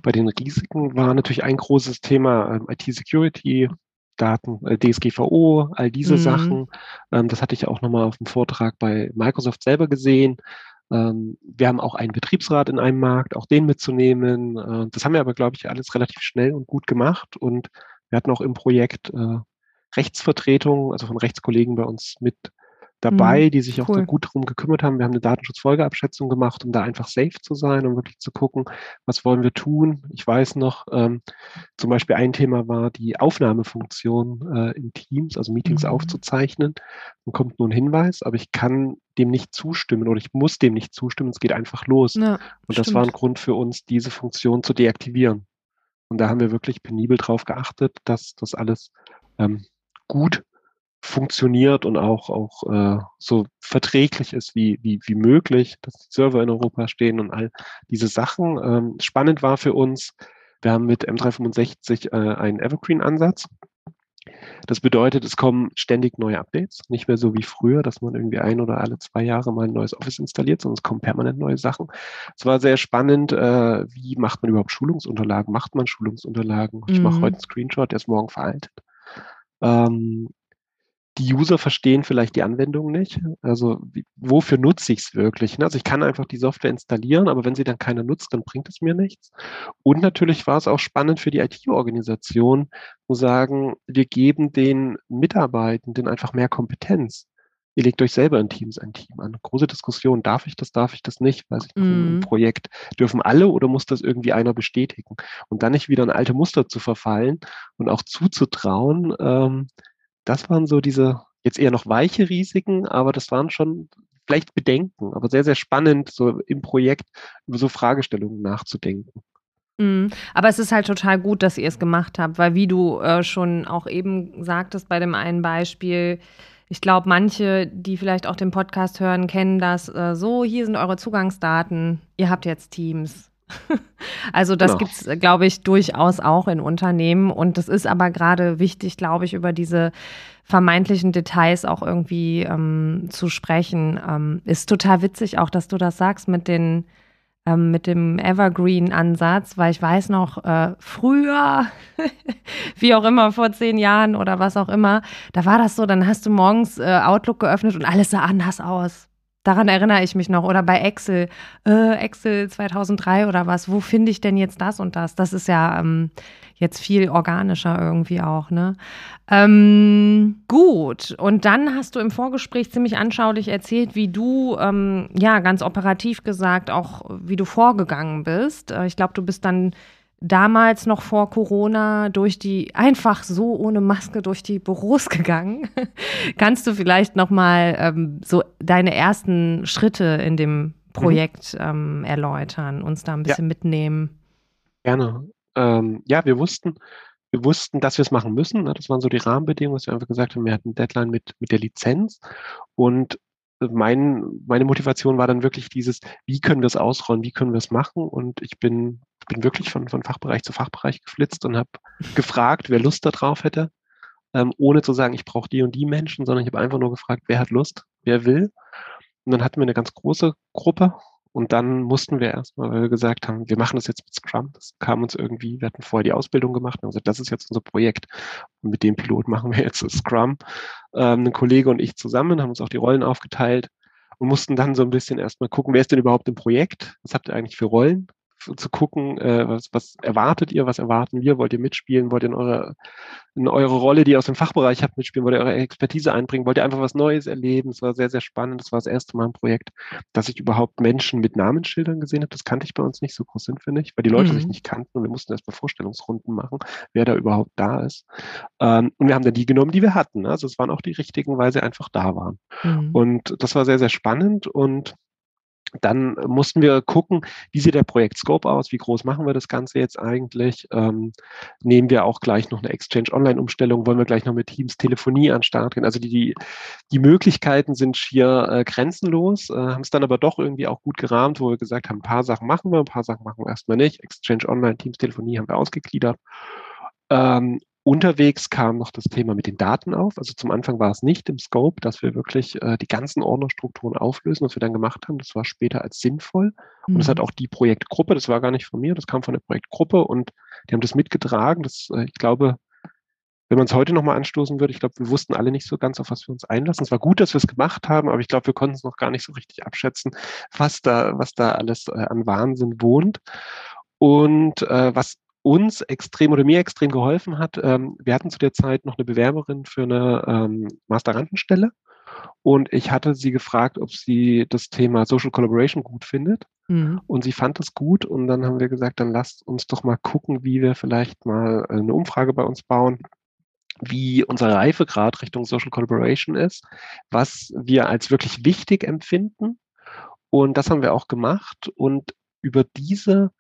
Bei den Risiken war natürlich ein großes Thema ähm, IT-Security, Daten, äh, DSGVO, all diese mhm. Sachen. Ähm, das hatte ich auch nochmal auf dem Vortrag bei Microsoft selber gesehen. Ähm, wir haben auch einen Betriebsrat in einem Markt, auch den mitzunehmen. Äh, das haben wir aber, glaube ich, alles relativ schnell und gut gemacht. Und wir hatten auch im Projekt äh, Rechtsvertretung, also von Rechtskollegen bei uns mit dabei, mhm, die sich auch cool. gut darum gekümmert haben. Wir haben eine Datenschutzfolgeabschätzung gemacht, um da einfach safe zu sein, um wirklich zu gucken, was wollen wir tun. Ich weiß noch, ähm, zum Beispiel ein Thema war die Aufnahmefunktion äh, in Teams, also Meetings mhm. aufzuzeichnen. Dann kommt nur ein Hinweis, aber ich kann dem nicht zustimmen oder ich muss dem nicht zustimmen, es geht einfach los. Ja, Und das stimmt. war ein Grund für uns, diese Funktion zu deaktivieren. Und da haben wir wirklich penibel drauf geachtet, dass das alles ähm, gut funktioniert und auch, auch äh, so verträglich ist wie, wie, wie möglich, dass die Server in Europa stehen und all diese Sachen. Ähm, spannend war für uns, wir haben mit M365 äh, einen Evergreen-Ansatz. Das bedeutet, es kommen ständig neue Updates, nicht mehr so wie früher, dass man irgendwie ein oder alle zwei Jahre mal ein neues Office installiert, sondern es kommen permanent neue Sachen. Es war sehr spannend, äh, wie macht man überhaupt Schulungsunterlagen? Macht man Schulungsunterlagen? Ich mache mhm. heute einen Screenshot, der ist morgen veraltet. Ähm, die User verstehen vielleicht die Anwendung nicht. Also wie, wofür nutze ich es wirklich? Ne? Also ich kann einfach die Software installieren, aber wenn sie dann keiner nutzt, dann bringt es mir nichts. Und natürlich war es auch spannend für die IT-Organisation, zu sagen, wir geben den Mitarbeitenden einfach mehr Kompetenz. Ihr legt euch selber in Teams ein Team an. Große Diskussion, darf ich das, darf ich das nicht? Weiß ich, mm. Projekt dürfen alle oder muss das irgendwie einer bestätigen? Und dann nicht wieder in alte Muster zu verfallen und auch zuzutrauen, ähm, das waren so diese jetzt eher noch weiche Risiken, aber das waren schon vielleicht Bedenken, aber sehr, sehr spannend, so im Projekt über so Fragestellungen nachzudenken. Mhm. Aber es ist halt total gut, dass ihr es gemacht habt, weil wie du äh, schon auch eben sagtest bei dem einen Beispiel, ich glaube, manche, die vielleicht auch den Podcast hören, kennen das äh, so, hier sind eure Zugangsdaten, ihr habt jetzt Teams. Also das genau. gibt es, glaube ich, durchaus auch in Unternehmen. Und es ist aber gerade wichtig, glaube ich, über diese vermeintlichen Details auch irgendwie ähm, zu sprechen. Ähm, ist total witzig auch, dass du das sagst mit den ähm, mit dem Evergreen-Ansatz, weil ich weiß noch, äh, früher, wie auch immer, vor zehn Jahren oder was auch immer, da war das so, dann hast du morgens äh, Outlook geöffnet und alles sah anders aus. Daran erinnere ich mich noch. Oder bei Excel, äh, Excel 2003 oder was, wo finde ich denn jetzt das und das? Das ist ja ähm, jetzt viel organischer irgendwie auch, ne? Ähm, gut, und dann hast du im Vorgespräch ziemlich anschaulich erzählt, wie du, ähm, ja, ganz operativ gesagt, auch wie du vorgegangen bist. Äh, ich glaube, du bist dann damals noch vor Corona durch die einfach so ohne Maske durch die Büros gegangen. Kannst du vielleicht noch mal ähm, so deine ersten Schritte in dem Projekt mhm. ähm, erläutern, uns da ein bisschen ja. mitnehmen? Gerne. Ähm, ja, wir wussten, wir wussten, dass wir es machen müssen. Ne? Das waren so die Rahmenbedingungen, dass wir einfach gesagt haben, wir hatten Deadline mit, mit der Lizenz und mein, meine Motivation war dann wirklich dieses, wie können wir es ausrollen, wie können wir es machen? Und ich bin, bin wirklich von, von Fachbereich zu Fachbereich geflitzt und habe gefragt, wer Lust darauf hätte, ähm, ohne zu sagen, ich brauche die und die Menschen, sondern ich habe einfach nur gefragt, wer hat Lust, wer will. Und dann hatten wir eine ganz große Gruppe und dann mussten wir erstmal, weil wir gesagt haben, wir machen das jetzt mit Scrum. Das kam uns irgendwie, wir hatten vorher die Ausbildung gemacht und haben gesagt, das ist jetzt unser Projekt. Und mit dem Pilot machen wir jetzt Scrum. Ähm, ein Kollege und ich zusammen haben uns auch die Rollen aufgeteilt und mussten dann so ein bisschen erstmal gucken, wer ist denn überhaupt im Projekt? Was habt ihr eigentlich für Rollen? Zu gucken, äh, was, was erwartet ihr, was erwarten wir, wollt ihr mitspielen, wollt ihr in, eure, in eure Rolle, die ihr aus dem Fachbereich habt, mitspielen, wollt ihr eure Expertise einbringen, wollt ihr einfach was Neues erleben. Es war sehr, sehr spannend. Das war das erste Mal ein Projekt, dass ich überhaupt Menschen mit Namensschildern gesehen habe. Das kannte ich bei uns nicht so groß sind, finde ich, weil die Leute mhm. sich nicht kannten und wir mussten erstmal Vorstellungsrunden machen, wer da überhaupt da ist. Ähm, und wir haben dann die genommen, die wir hatten. Also es waren auch die richtigen, weil sie einfach da waren. Mhm. Und das war sehr, sehr spannend und dann mussten wir gucken, wie sieht der Projektscope aus, wie groß machen wir das Ganze jetzt eigentlich. Ähm, nehmen wir auch gleich noch eine Exchange Online-Umstellung, wollen wir gleich noch mit Teams Telefonie an den Start gehen. Also die, die Möglichkeiten sind schier äh, grenzenlos, äh, haben es dann aber doch irgendwie auch gut gerahmt, wo wir gesagt haben, ein paar Sachen machen wir, ein paar Sachen machen wir erstmal nicht. Exchange Online, Teams Telefonie haben wir ausgegliedert. Ähm, Unterwegs kam noch das Thema mit den Daten auf. Also zum Anfang war es nicht im Scope, dass wir wirklich äh, die ganzen Ordnerstrukturen auflösen, was wir dann gemacht haben. Das war später als sinnvoll. Mhm. Und das hat auch die Projektgruppe, das war gar nicht von mir, das kam von der Projektgruppe und die haben das mitgetragen. Das, äh, ich glaube, wenn man es heute nochmal anstoßen würde, ich glaube, wir wussten alle nicht so ganz, auf was wir uns einlassen. Es war gut, dass wir es gemacht haben, aber ich glaube, wir konnten es noch gar nicht so richtig abschätzen, was da, was da alles äh, an Wahnsinn wohnt. Und äh, was uns extrem oder mir extrem geholfen hat. Ähm, wir hatten zu der Zeit noch eine Bewerberin für eine ähm, Masterandenstelle und ich hatte sie gefragt, ob sie das Thema Social Collaboration gut findet. Mhm. Und sie fand es gut und dann haben wir gesagt, dann lasst uns doch mal gucken, wie wir vielleicht mal eine Umfrage bei uns bauen wie unser Reifegrad Richtung Social Collaboration ist, was wir als wirklich wichtig empfinden. Und das haben wir auch gemacht. Und über diese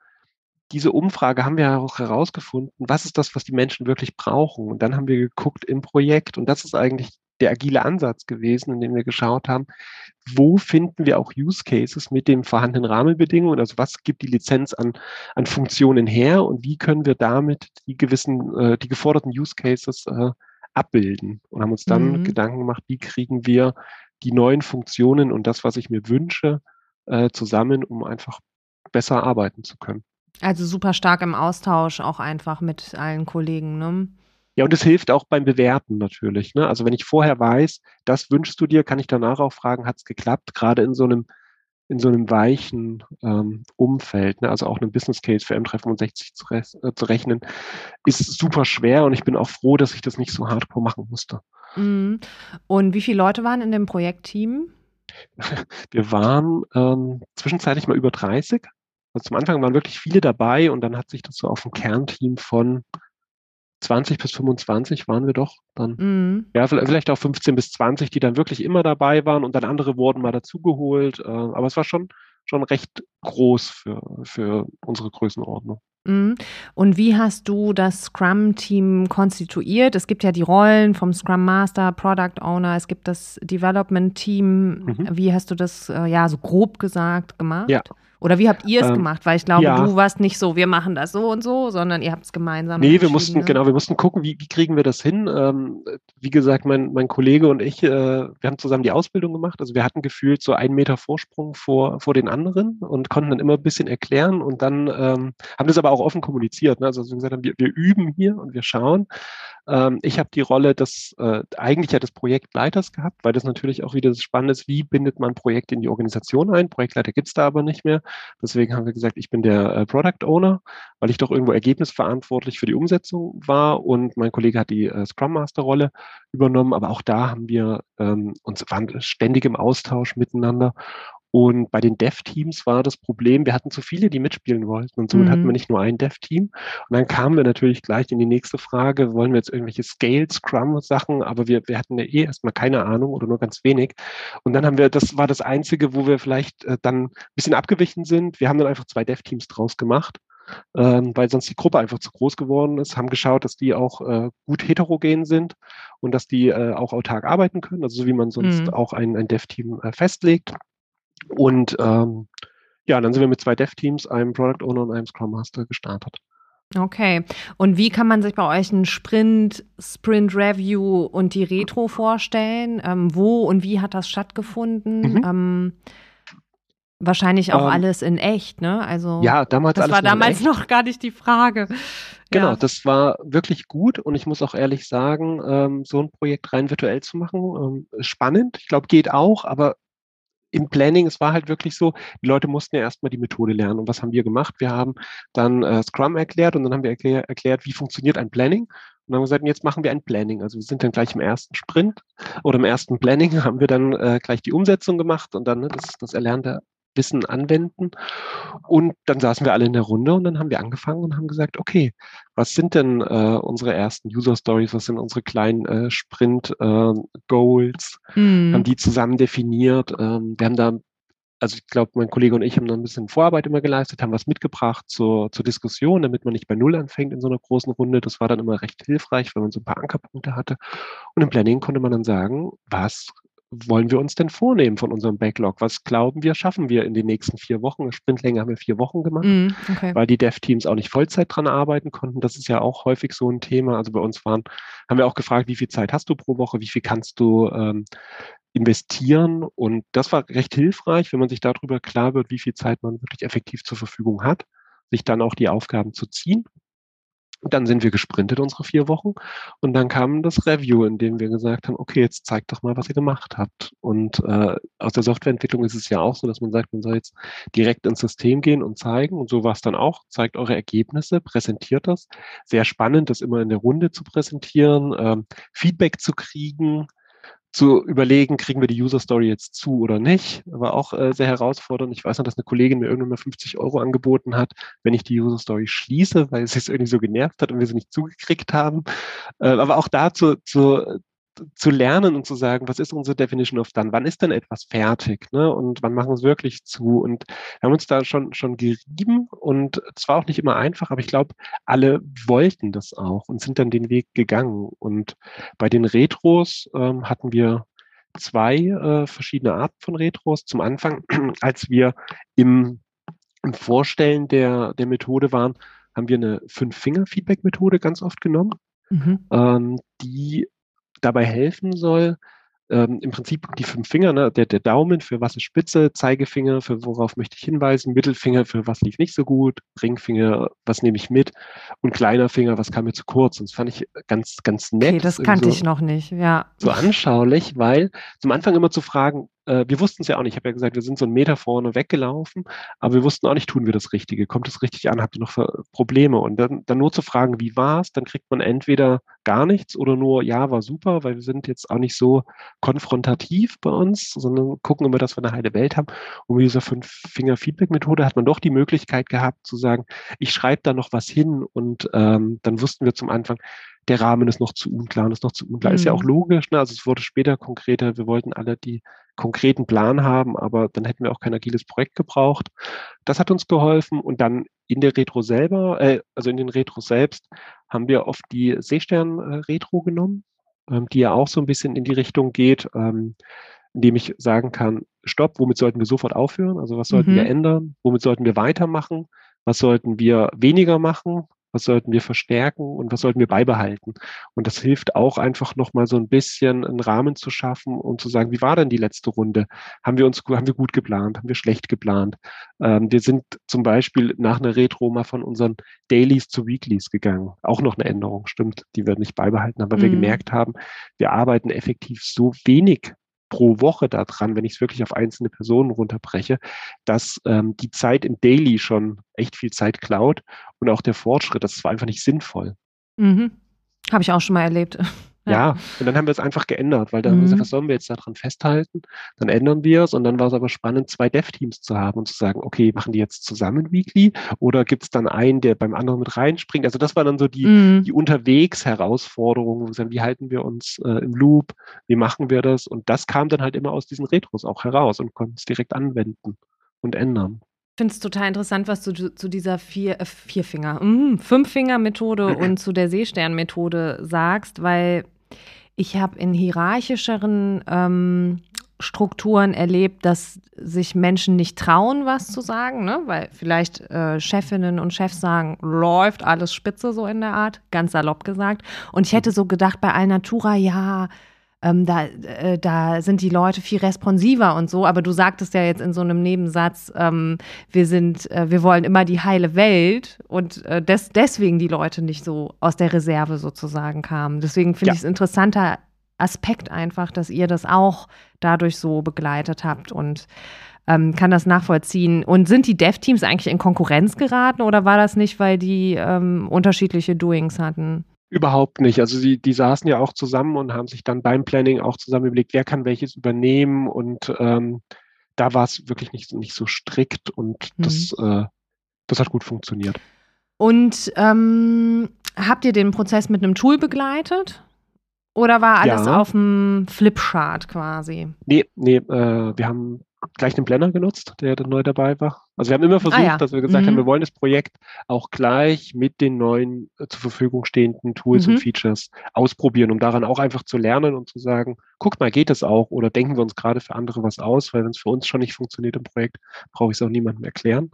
diese Umfrage haben wir auch herausgefunden, was ist das, was die Menschen wirklich brauchen. Und dann haben wir geguckt im Projekt, und das ist eigentlich der agile Ansatz gewesen, in dem wir geschaut haben, wo finden wir auch Use Cases mit den vorhandenen Rahmenbedingungen? Also was gibt die Lizenz an, an Funktionen her und wie können wir damit die gewissen, äh, die geforderten Use Cases äh, abbilden? Und haben uns dann mhm. Gedanken gemacht, wie kriegen wir die neuen Funktionen und das, was ich mir wünsche, äh, zusammen, um einfach besser arbeiten zu können. Also super stark im Austausch auch einfach mit allen Kollegen, ne? Ja, und es hilft auch beim Bewerten natürlich. Ne? Also wenn ich vorher weiß, das wünschst du dir, kann ich danach auch fragen, hat es geklappt? Gerade in so einem in so einem weichen ähm, Umfeld, ne? also auch einen Business Case für M365 zu, re äh, zu, rechnen, ist super schwer und ich bin auch froh, dass ich das nicht so hardcore machen musste. Mhm. Und wie viele Leute waren in dem Projektteam? Wir waren ähm, zwischenzeitlich mal über 30. Also zum Anfang waren wirklich viele dabei und dann hat sich das so auf ein Kernteam von 20 bis 25 waren wir doch dann. Mhm. Ja, vielleicht auch 15 bis 20, die dann wirklich immer dabei waren und dann andere wurden mal dazugeholt. Äh, aber es war schon, schon recht groß für, für unsere Größenordnung. Mhm. Und wie hast du das Scrum-Team konstituiert? Es gibt ja die Rollen vom Scrum Master, Product Owner, es gibt das Development-Team. Mhm. Wie hast du das, äh, ja, so grob gesagt gemacht? Ja, oder wie habt ihr es ähm, gemacht? Weil ich glaube, ja. du warst nicht so, wir machen das so und so, sondern ihr habt es gemeinsam. Nee, wir mussten, ne? genau, wir mussten gucken, wie, wie kriegen wir das hin. Ähm, wie gesagt, mein, mein Kollege und ich, äh, wir haben zusammen die Ausbildung gemacht. Also wir hatten gefühlt so einen Meter Vorsprung vor, vor den anderen und konnten dann immer ein bisschen erklären und dann ähm, haben das aber auch offen kommuniziert. Ne? Also wir gesagt haben, wir, wir üben hier und wir schauen. Ähm, ich habe die Rolle des äh, eigentlich ja des Projektleiters gehabt, weil das natürlich auch wieder das Spannende ist, wie bindet man Projekte in die Organisation ein. Projektleiter gibt es da aber nicht mehr. Deswegen haben wir gesagt, ich bin der äh, Product Owner, weil ich doch irgendwo ergebnisverantwortlich für die Umsetzung war und mein Kollege hat die äh, Scrum Master Rolle übernommen. Aber auch da haben wir ähm, uns waren ständig im Austausch miteinander und bei den Dev-Teams war das Problem, wir hatten zu viele, die mitspielen wollten. Und somit mhm. hatten wir mhm. nicht nur ein Dev-Team. Und dann kamen wir natürlich gleich in die nächste Frage, wollen wir jetzt irgendwelche Scale, Scrum-Sachen, aber wir, wir hatten ja eh erstmal keine Ahnung oder nur ganz wenig. Und dann haben wir, das war das Einzige, wo wir vielleicht äh, dann ein bisschen abgewichen sind. Wir haben dann einfach zwei Dev-Teams draus gemacht. Ähm, weil sonst die Gruppe einfach zu groß geworden ist, haben geschaut, dass die auch äh, gut heterogen sind und dass die äh, auch autark arbeiten können, also so wie man sonst mhm. auch ein, ein Dev-Team äh, festlegt. Und ähm, ja, dann sind wir mit zwei Dev-Teams, einem Product Owner und einem Scrum Master gestartet. Okay. Und wie kann man sich bei euch einen Sprint, Sprint Review und die Retro vorstellen? Ähm, wo und wie hat das stattgefunden? Mhm. Ähm, wahrscheinlich auch ähm, alles in echt, ne? Also ja, damals das war damals noch gar nicht die Frage. Genau, ja. das war wirklich gut und ich muss auch ehrlich sagen, ähm, so ein Projekt rein virtuell zu machen, ähm, spannend. Ich glaube, geht auch, aber im Planning, es war halt wirklich so, die Leute mussten ja erstmal die Methode lernen. Und was haben wir gemacht? Wir haben dann äh, Scrum erklärt und dann haben wir erklär, erklärt, wie funktioniert ein Planning. Und dann haben wir gesagt, jetzt machen wir ein Planning. Also wir sind dann gleich im ersten Sprint oder im ersten Planning haben wir dann äh, gleich die Umsetzung gemacht und dann ne, das, das Erlernte Wissen anwenden. Und dann saßen wir alle in der Runde und dann haben wir angefangen und haben gesagt, okay, was sind denn äh, unsere ersten User Stories, was sind unsere kleinen äh, Sprint äh, Goals, mhm. haben die zusammen definiert. Ähm, wir haben da, also ich glaube, mein Kollege und ich haben da ein bisschen Vorarbeit immer geleistet, haben was mitgebracht zur, zur Diskussion, damit man nicht bei Null anfängt in so einer großen Runde. Das war dann immer recht hilfreich, weil man so ein paar Ankerpunkte hatte. Und im Planning konnte man dann sagen, was wollen wir uns denn vornehmen von unserem Backlog? Was glauben wir, schaffen wir in den nächsten vier Wochen? Sprintlänge haben wir vier Wochen gemacht, mm, okay. weil die Dev-Teams auch nicht Vollzeit dran arbeiten konnten. Das ist ja auch häufig so ein Thema. Also bei uns waren, haben wir auch gefragt, wie viel Zeit hast du pro Woche? Wie viel kannst du ähm, investieren? Und das war recht hilfreich, wenn man sich darüber klar wird, wie viel Zeit man wirklich effektiv zur Verfügung hat, sich dann auch die Aufgaben zu ziehen dann sind wir gesprintet, unsere vier Wochen. Und dann kam das Review, in dem wir gesagt haben, okay, jetzt zeigt doch mal, was ihr gemacht habt. Und äh, aus der Softwareentwicklung ist es ja auch so, dass man sagt, man soll jetzt direkt ins System gehen und zeigen. Und so war es dann auch. Zeigt eure Ergebnisse, präsentiert das. Sehr spannend, das immer in der Runde zu präsentieren, ähm, Feedback zu kriegen, zu überlegen, kriegen wir die User Story jetzt zu oder nicht, war auch äh, sehr herausfordernd. Ich weiß noch, dass eine Kollegin mir irgendwann mal 50 Euro angeboten hat, wenn ich die User Story schließe, weil es sich irgendwie so genervt hat und wir sie nicht zugekriegt haben. Äh, aber auch dazu zu, zu lernen und zu sagen, was ist unsere Definition of done? Wann ist denn etwas fertig? Ne? Und wann machen wir es wirklich zu? Und wir haben uns da schon, schon gerieben und es war auch nicht immer einfach, aber ich glaube, alle wollten das auch und sind dann den Weg gegangen. Und bei den Retros ähm, hatten wir zwei äh, verschiedene Arten von Retros. Zum Anfang, als wir im, im Vorstellen der, der Methode waren, haben wir eine Fünf-Finger-Feedback-Methode ganz oft genommen, mhm. ähm, die dabei helfen soll, ähm, im Prinzip die fünf Finger, ne, der, der Daumen für was ist Spitze, Zeigefinger für worauf möchte ich hinweisen, Mittelfinger für was lief nicht so gut, Ringfinger, was nehme ich mit und kleiner Finger, was kam mir zu kurz. Und das fand ich ganz, ganz nett. Okay, das kannte so, ich noch nicht, ja. So anschaulich, weil zum Anfang immer zu fragen, äh, wir wussten es ja auch nicht. Ich habe ja gesagt, wir sind so einen Meter vorne weggelaufen, aber wir wussten auch nicht, tun wir das Richtige, kommt es richtig an, habt ihr noch Probleme? Und dann, dann nur zu fragen, wie war es, dann kriegt man entweder gar nichts oder nur, ja, war super, weil wir sind jetzt auch nicht so konfrontativ bei uns, sondern gucken immer, dass wir eine heile Welt haben. Und mit dieser Fünf-Finger-Feedback-Methode hat man doch die Möglichkeit gehabt zu sagen, ich schreibe da noch was hin und ähm, dann wussten wir zum Anfang, der Rahmen ist noch zu unklar und ist noch zu unklar. Mhm. Ist ja auch mhm. logisch, ne? also es wurde später konkreter, wir wollten alle die konkreten Plan haben, aber dann hätten wir auch kein agiles Projekt gebraucht. Das hat uns geholfen und dann in der Retro selber, äh, also in den Retro selbst, haben wir oft die Seestern-Retro genommen, ähm, die ja auch so ein bisschen in die Richtung geht, ähm, indem ich sagen kann, stopp, womit sollten wir sofort aufhören? Also was sollten mhm. wir ändern? Womit sollten wir weitermachen? Was sollten wir weniger machen? Was sollten wir verstärken und was sollten wir beibehalten. Und das hilft auch einfach nochmal so ein bisschen einen Rahmen zu schaffen und zu sagen, wie war denn die letzte Runde? Haben wir uns, haben wir gut geplant? Haben wir schlecht geplant? Ähm, wir sind zum Beispiel nach einer Retro mal von unseren Dailies zu Weeklies gegangen. Auch noch eine Änderung, stimmt, die wir nicht beibehalten haben, weil mhm. wir gemerkt haben, wir arbeiten effektiv so wenig pro Woche daran, wenn ich es wirklich auf einzelne Personen runterbreche, dass ähm, die Zeit im Daily schon echt viel Zeit klaut und auch der Fortschritt, das war einfach nicht sinnvoll. Mhm. Habe ich auch schon mal erlebt. Ja. ja. und dann haben wir es einfach geändert, weil dann mhm. haben wir gesagt, was sollen wir jetzt daran festhalten? Dann ändern wir es und dann war es aber spannend, zwei Dev-Teams zu haben und zu sagen, okay, machen die jetzt zusammen Weekly oder gibt es dann einen, der beim anderen mit reinspringt? Also das war dann so die, mhm. die Unterwegs-Herausforderung, wie halten wir uns äh, im Loop, wie machen wir das? Und das kam dann halt immer aus diesen Retros auch heraus und konnten es direkt anwenden und ändern. Ich finde es total interessant, was du zu dieser vier, äh, Vierfinger, mm, Fünffinger-Methode und zu der Seestern-Methode sagst, weil ich habe in hierarchischeren ähm, Strukturen erlebt, dass sich Menschen nicht trauen, was zu sagen, ne? weil vielleicht äh, Chefinnen und Chefs sagen, läuft alles spitze so in der Art, ganz salopp gesagt. Und ich hätte so gedacht bei Alnatura, ja, ähm, da, äh, da sind die Leute viel responsiver und so. Aber du sagtest ja jetzt in so einem Nebensatz, ähm, wir sind, äh, wir wollen immer die heile Welt und äh, des, deswegen die Leute nicht so aus der Reserve sozusagen kamen. Deswegen finde ja. ich es interessanter Aspekt einfach, dass ihr das auch dadurch so begleitet habt und ähm, kann das nachvollziehen. Und sind die Dev-Teams eigentlich in Konkurrenz geraten oder war das nicht, weil die ähm, unterschiedliche Doings hatten? Überhaupt nicht. Also die, die saßen ja auch zusammen und haben sich dann beim Planning auch zusammen überlegt, wer kann welches übernehmen. Und ähm, da war es wirklich nicht, nicht so strikt und mhm. das, äh, das hat gut funktioniert. Und ähm, habt ihr den Prozess mit einem Tool begleitet? Oder war alles ja. auf dem Flipchart quasi? Nee, nee, äh, wir haben gleich den Planner genutzt, der dann neu dabei war. Also wir haben immer versucht, ah, ja. dass wir gesagt mhm. haben, wir wollen das Projekt auch gleich mit den neuen äh, zur Verfügung stehenden Tools mhm. und Features ausprobieren, um daran auch einfach zu lernen und zu sagen, guck mal, geht es auch oder denken wir uns gerade für andere was aus, weil wenn es für uns schon nicht funktioniert im Projekt, brauche ich es auch niemandem erklären.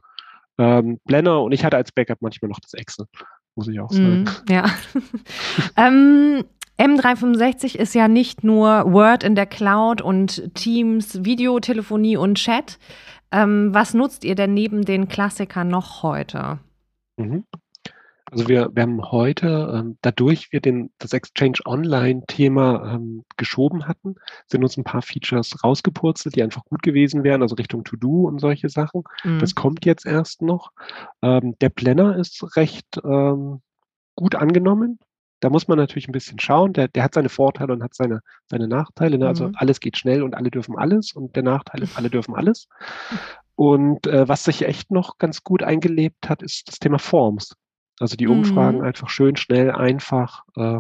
Ähm, Planner und ich hatte als Backup manchmal noch das Excel, muss ich auch sagen. Mhm, ja. ähm, M365 ist ja nicht nur Word in der Cloud und Teams, Videotelefonie und Chat. Ähm, was nutzt ihr denn neben den Klassikern noch heute? Mhm. Also wir, wir haben heute, ähm, dadurch wir den, das Exchange Online-Thema ähm, geschoben hatten, sind uns ein paar Features rausgepurzelt, die einfach gut gewesen wären, also Richtung To-Do und solche Sachen. Mhm. Das kommt jetzt erst noch. Ähm, der Planner ist recht ähm, gut angenommen. Da muss man natürlich ein bisschen schauen. Der, der hat seine Vorteile und hat seine, seine Nachteile. Ne? Also mhm. alles geht schnell und alle dürfen alles. Und der Nachteil ist, alle dürfen alles. Und äh, was sich echt noch ganz gut eingelebt hat, ist das Thema Forms. Also die Umfragen mhm. einfach schön, schnell, einfach, äh,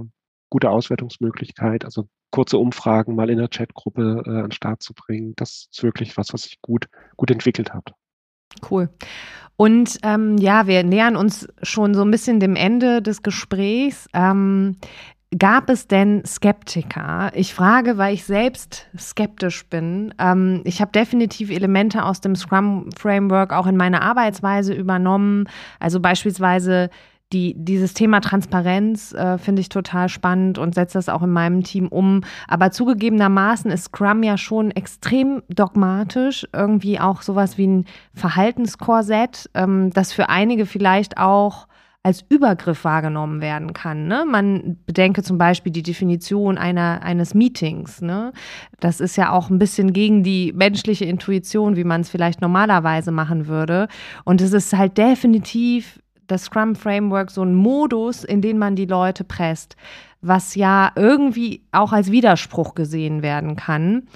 gute Auswertungsmöglichkeit. Also kurze Umfragen mal in der Chatgruppe äh, an den Start zu bringen. Das ist wirklich was, was sich gut, gut entwickelt hat. Cool. Und ähm, ja, wir nähern uns schon so ein bisschen dem Ende des Gesprächs. Ähm, Gab es denn Skeptiker? Ich frage, weil ich selbst skeptisch bin. Ähm, ich habe definitiv Elemente aus dem Scrum-Framework auch in meine Arbeitsweise übernommen. Also beispielsweise die, dieses Thema Transparenz äh, finde ich total spannend und setze das auch in meinem Team um. Aber zugegebenermaßen ist Scrum ja schon extrem dogmatisch, irgendwie auch sowas wie ein Verhaltenskorsett, ähm, das für einige vielleicht auch als Übergriff wahrgenommen werden kann. Ne? Man bedenke zum Beispiel die Definition einer, eines Meetings. Ne? Das ist ja auch ein bisschen gegen die menschliche Intuition, wie man es vielleicht normalerweise machen würde. Und es ist halt definitiv das Scrum Framework so ein Modus, in den man die Leute presst, was ja irgendwie auch als Widerspruch gesehen werden kann.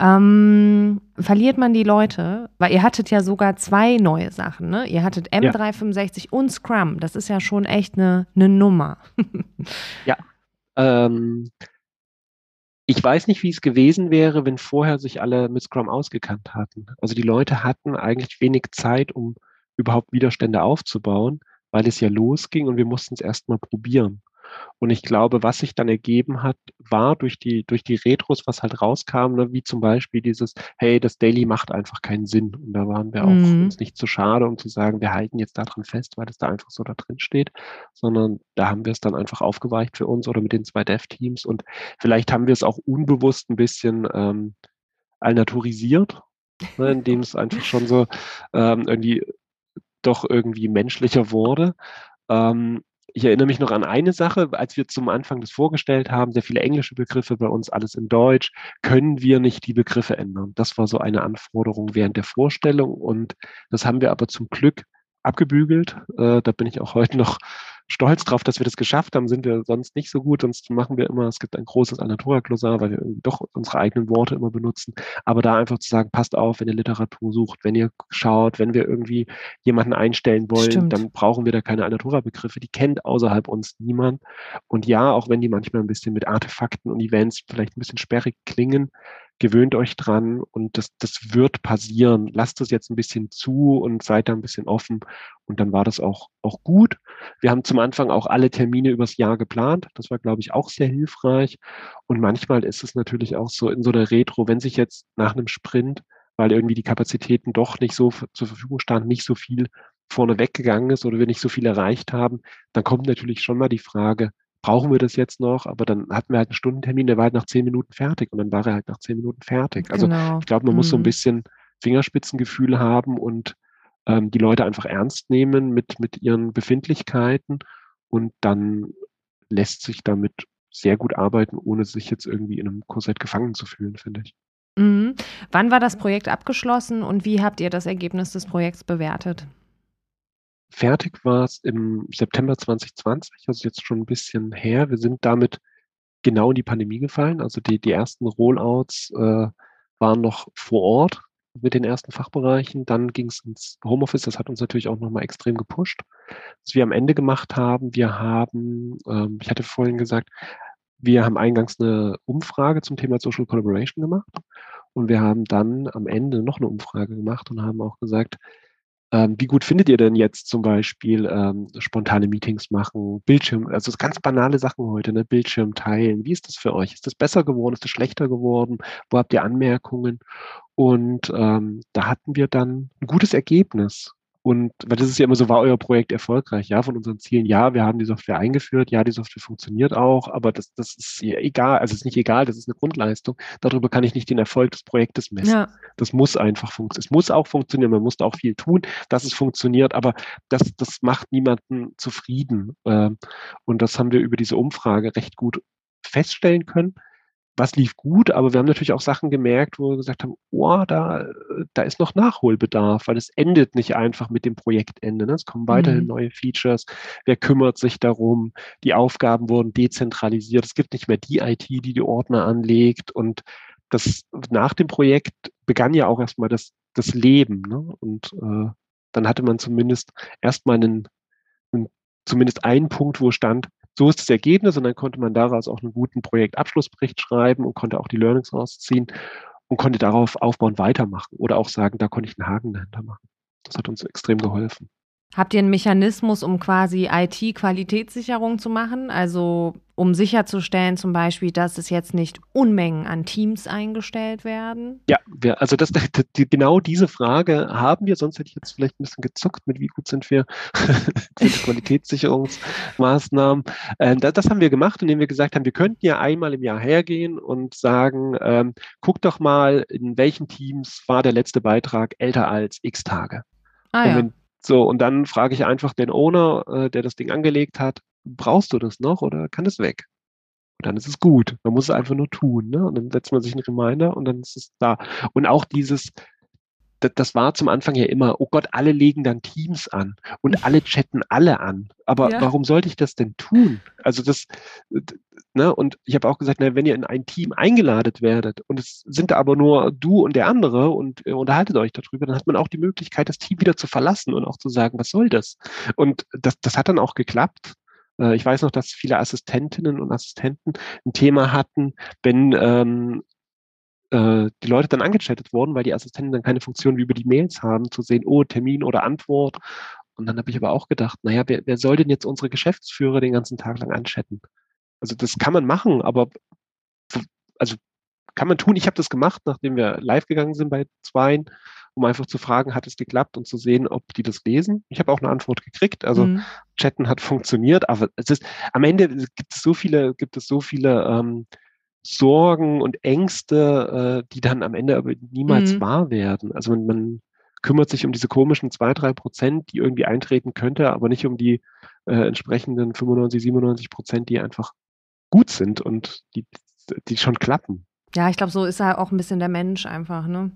Ähm, verliert man die Leute, weil ihr hattet ja sogar zwei neue Sachen, ne? Ihr hattet M365 ja. und Scrum. Das ist ja schon echt eine, eine Nummer. ja. Ähm, ich weiß nicht, wie es gewesen wäre, wenn vorher sich alle mit Scrum ausgekannt hatten. Also die Leute hatten eigentlich wenig Zeit, um überhaupt Widerstände aufzubauen weil es ja losging und wir mussten es erstmal probieren. Und ich glaube, was sich dann ergeben hat, war durch die, durch die Retros, was halt rauskam, ne, wie zum Beispiel dieses, hey, das Daily macht einfach keinen Sinn. Und da waren wir auch mhm. uns nicht zu schade, um zu sagen, wir halten jetzt daran fest, weil es da einfach so da drin steht, sondern da haben wir es dann einfach aufgeweicht für uns oder mit den zwei Dev-Teams. Und vielleicht haben wir es auch unbewusst ein bisschen ähm, allnaturisiert, ne, indem es einfach schon so ähm, irgendwie doch irgendwie menschlicher wurde. Ähm, ich erinnere mich noch an eine Sache, als wir zum Anfang das vorgestellt haben, sehr viele englische Begriffe bei uns, alles in Deutsch, können wir nicht die Begriffe ändern. Das war so eine Anforderung während der Vorstellung und das haben wir aber zum Glück abgebügelt. Äh, da bin ich auch heute noch stolz drauf, dass wir das geschafft haben, sind wir sonst nicht so gut. Sonst machen wir immer, es gibt ein großes Anatura-Glossar, weil wir doch unsere eigenen Worte immer benutzen. Aber da einfach zu sagen, passt auf, wenn ihr Literatur sucht, wenn ihr schaut, wenn wir irgendwie jemanden einstellen wollen, Stimmt. dann brauchen wir da keine Anatura-Begriffe. Die kennt außerhalb uns niemand. Und ja, auch wenn die manchmal ein bisschen mit Artefakten und Events vielleicht ein bisschen sperrig klingen, gewöhnt euch dran und das, das wird passieren. Lasst es jetzt ein bisschen zu und seid da ein bisschen offen. Und dann war das auch, auch gut. Wir haben zum Anfang auch alle Termine übers Jahr geplant. Das war, glaube ich, auch sehr hilfreich. Und manchmal ist es natürlich auch so in so einer Retro, wenn sich jetzt nach einem Sprint, weil irgendwie die Kapazitäten doch nicht so zur Verfügung standen, nicht so viel vorne weggegangen ist oder wir nicht so viel erreicht haben, dann kommt natürlich schon mal die Frage, brauchen wir das jetzt noch? Aber dann hatten wir halt einen Stundentermin, der war halt nach zehn Minuten fertig und dann war er halt nach zehn Minuten fertig. Also genau. ich glaube, man mhm. muss so ein mhm. bisschen Fingerspitzengefühl haben und ähm, die Leute einfach ernst nehmen mit, mit ihren Befindlichkeiten und dann lässt sich damit sehr gut arbeiten, ohne sich jetzt irgendwie in einem Korsett gefangen zu fühlen, finde ich. Mhm. Wann war das Projekt abgeschlossen und wie habt ihr das Ergebnis des Projekts bewertet? Fertig war es im September 2020, also jetzt schon ein bisschen her. Wir sind damit genau in die Pandemie gefallen. Also die, die ersten Rollouts äh, waren noch vor Ort mit den ersten Fachbereichen. Dann ging es ins Homeoffice. Das hat uns natürlich auch nochmal extrem gepusht. Was wir am Ende gemacht haben, wir haben, ähm, ich hatte vorhin gesagt, wir haben eingangs eine Umfrage zum Thema Social Collaboration gemacht. Und wir haben dann am Ende noch eine Umfrage gemacht und haben auch gesagt, ähm, wie gut findet ihr denn jetzt zum Beispiel ähm, spontane Meetings machen, Bildschirm, also ganz banale Sachen heute, ne? Bildschirm teilen. Wie ist das für euch? Ist das besser geworden? Ist das schlechter geworden? Wo habt ihr Anmerkungen? Und ähm, da hatten wir dann ein gutes Ergebnis. Und weil das ist ja immer so, war euer Projekt erfolgreich? Ja, von unseren Zielen, ja, wir haben die Software eingeführt, ja, die Software funktioniert auch, aber das, das ist egal, also es ist nicht egal, das ist eine Grundleistung. Darüber kann ich nicht den Erfolg des Projektes messen. Ja. Das muss einfach funktionieren. Es muss auch funktionieren, man muss da auch viel tun, dass es funktioniert, aber das, das macht niemanden zufrieden. Ähm, und das haben wir über diese Umfrage recht gut feststellen können was lief gut, aber wir haben natürlich auch Sachen gemerkt, wo wir gesagt haben, oh, da, da ist noch Nachholbedarf, weil es endet nicht einfach mit dem Projektende. Ne? Es kommen weiterhin mhm. neue Features. Wer kümmert sich darum? Die Aufgaben wurden dezentralisiert. Es gibt nicht mehr die IT, die die Ordner anlegt. Und das nach dem Projekt begann ja auch erstmal das, das Leben. Ne? Und äh, dann hatte man zumindest erstmal einen, einen, zumindest einen Punkt, wo stand, so ist das Ergebnis und dann konnte man daraus auch einen guten Projektabschlussbericht schreiben und konnte auch die Learnings rausziehen und konnte darauf aufbauen, weitermachen oder auch sagen, da konnte ich einen Haken dahinter machen. Das hat uns extrem geholfen. Habt ihr einen Mechanismus, um quasi IT-Qualitätssicherung zu machen? Also um sicherzustellen zum Beispiel, dass es jetzt nicht Unmengen an Teams eingestellt werden? Ja, wir, also das, die, genau diese Frage haben wir, sonst hätte ich jetzt vielleicht ein bisschen gezuckt mit, wie gut sind wir mit Qualitätssicherungsmaßnahmen. Ähm, das, das, haben wir gemacht, indem wir gesagt haben, wir könnten ja einmal im Jahr hergehen und sagen, ähm, guck doch mal, in welchen Teams war der letzte Beitrag älter als x Tage. Ah, ja. So, und dann frage ich einfach den Owner, äh, der das Ding angelegt hat, brauchst du das noch oder kann es weg? Und dann ist es gut. Man muss es einfach nur tun. Ne? Und dann setzt man sich einen Reminder und dann ist es da. Und auch dieses, das, das war zum Anfang ja immer, oh Gott, alle legen dann Teams an und alle chatten alle an. Aber ja. warum sollte ich das denn tun? Also das, ne, und ich habe auch gesagt, na, wenn ihr in ein Team eingeladen werdet und es sind da aber nur du und der andere und ihr unterhaltet euch darüber, dann hat man auch die Möglichkeit, das Team wieder zu verlassen und auch zu sagen, was soll das? Und das, das hat dann auch geklappt. Äh, ich weiß noch, dass viele Assistentinnen und Assistenten ein Thema hatten, wenn ähm, äh, die Leute dann angechattet wurden, weil die Assistenten dann keine Funktion wie über die Mails haben, zu sehen, oh, Termin oder Antwort. Und dann habe ich aber auch gedacht, naja, wer, wer soll denn jetzt unsere Geschäftsführer den ganzen Tag lang anchatten? Also das kann man machen, aber also kann man tun. Ich habe das gemacht, nachdem wir live gegangen sind bei Zweien, um einfach zu fragen, hat es geklappt und zu sehen, ob die das lesen. Ich habe auch eine Antwort gekriegt. Also mhm. Chatten hat funktioniert, aber es ist am Ende gibt es so viele, gibt es so viele ähm, Sorgen und Ängste, äh, die dann am Ende aber niemals mhm. wahr werden. Also man, man kümmert sich um diese komischen zwei, drei Prozent, die irgendwie eintreten könnte, aber nicht um die äh, entsprechenden 95, 97 Prozent, die einfach gut sind und die, die schon klappen. Ja, ich glaube, so ist er auch ein bisschen der Mensch einfach, ne?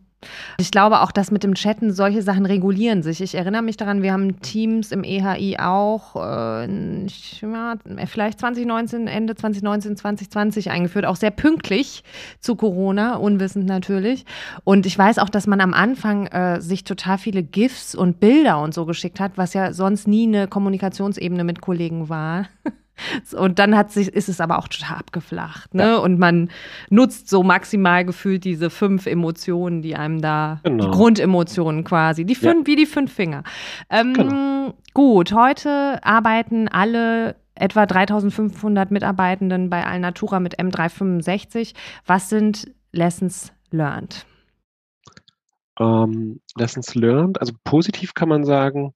Ich glaube auch, dass mit dem Chatten solche Sachen regulieren sich. Ich erinnere mich daran, wir haben Teams im EHI auch äh, ja, vielleicht 2019, Ende 2019, 2020 eingeführt, auch sehr pünktlich zu Corona, unwissend natürlich. Und ich weiß auch, dass man am Anfang äh, sich total viele GIFs und Bilder und so geschickt hat, was ja sonst nie eine Kommunikationsebene mit Kollegen war. Und dann hat sich, ist es aber auch total abgeflacht. Ne? Ja. Und man nutzt so maximal gefühlt diese fünf Emotionen, die einem da, genau. die Grundemotionen quasi, die fünf, ja. wie die fünf Finger. Ähm, genau. Gut, heute arbeiten alle etwa 3500 Mitarbeitenden bei Alnatura mit M365. Was sind Lessons learned? Ähm, Lessons learned, also positiv kann man sagen,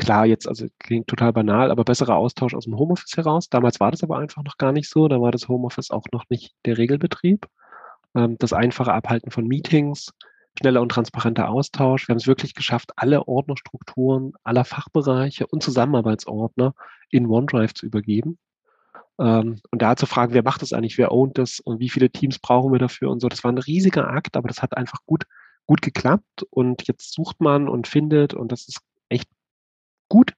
klar, jetzt, also klingt total banal, aber besserer Austausch aus dem Homeoffice heraus. Damals war das aber einfach noch gar nicht so. Da war das Homeoffice auch noch nicht der Regelbetrieb. Ähm, das einfache Abhalten von Meetings, schneller und transparenter Austausch. Wir haben es wirklich geschafft, alle Ordnerstrukturen aller Fachbereiche und Zusammenarbeitsordner in OneDrive zu übergeben. Ähm, und da zu fragen, wer macht das eigentlich, wer ownt das und wie viele Teams brauchen wir dafür und so. Das war ein riesiger Akt, aber das hat einfach gut, gut geklappt. Und jetzt sucht man und findet und das ist echt gut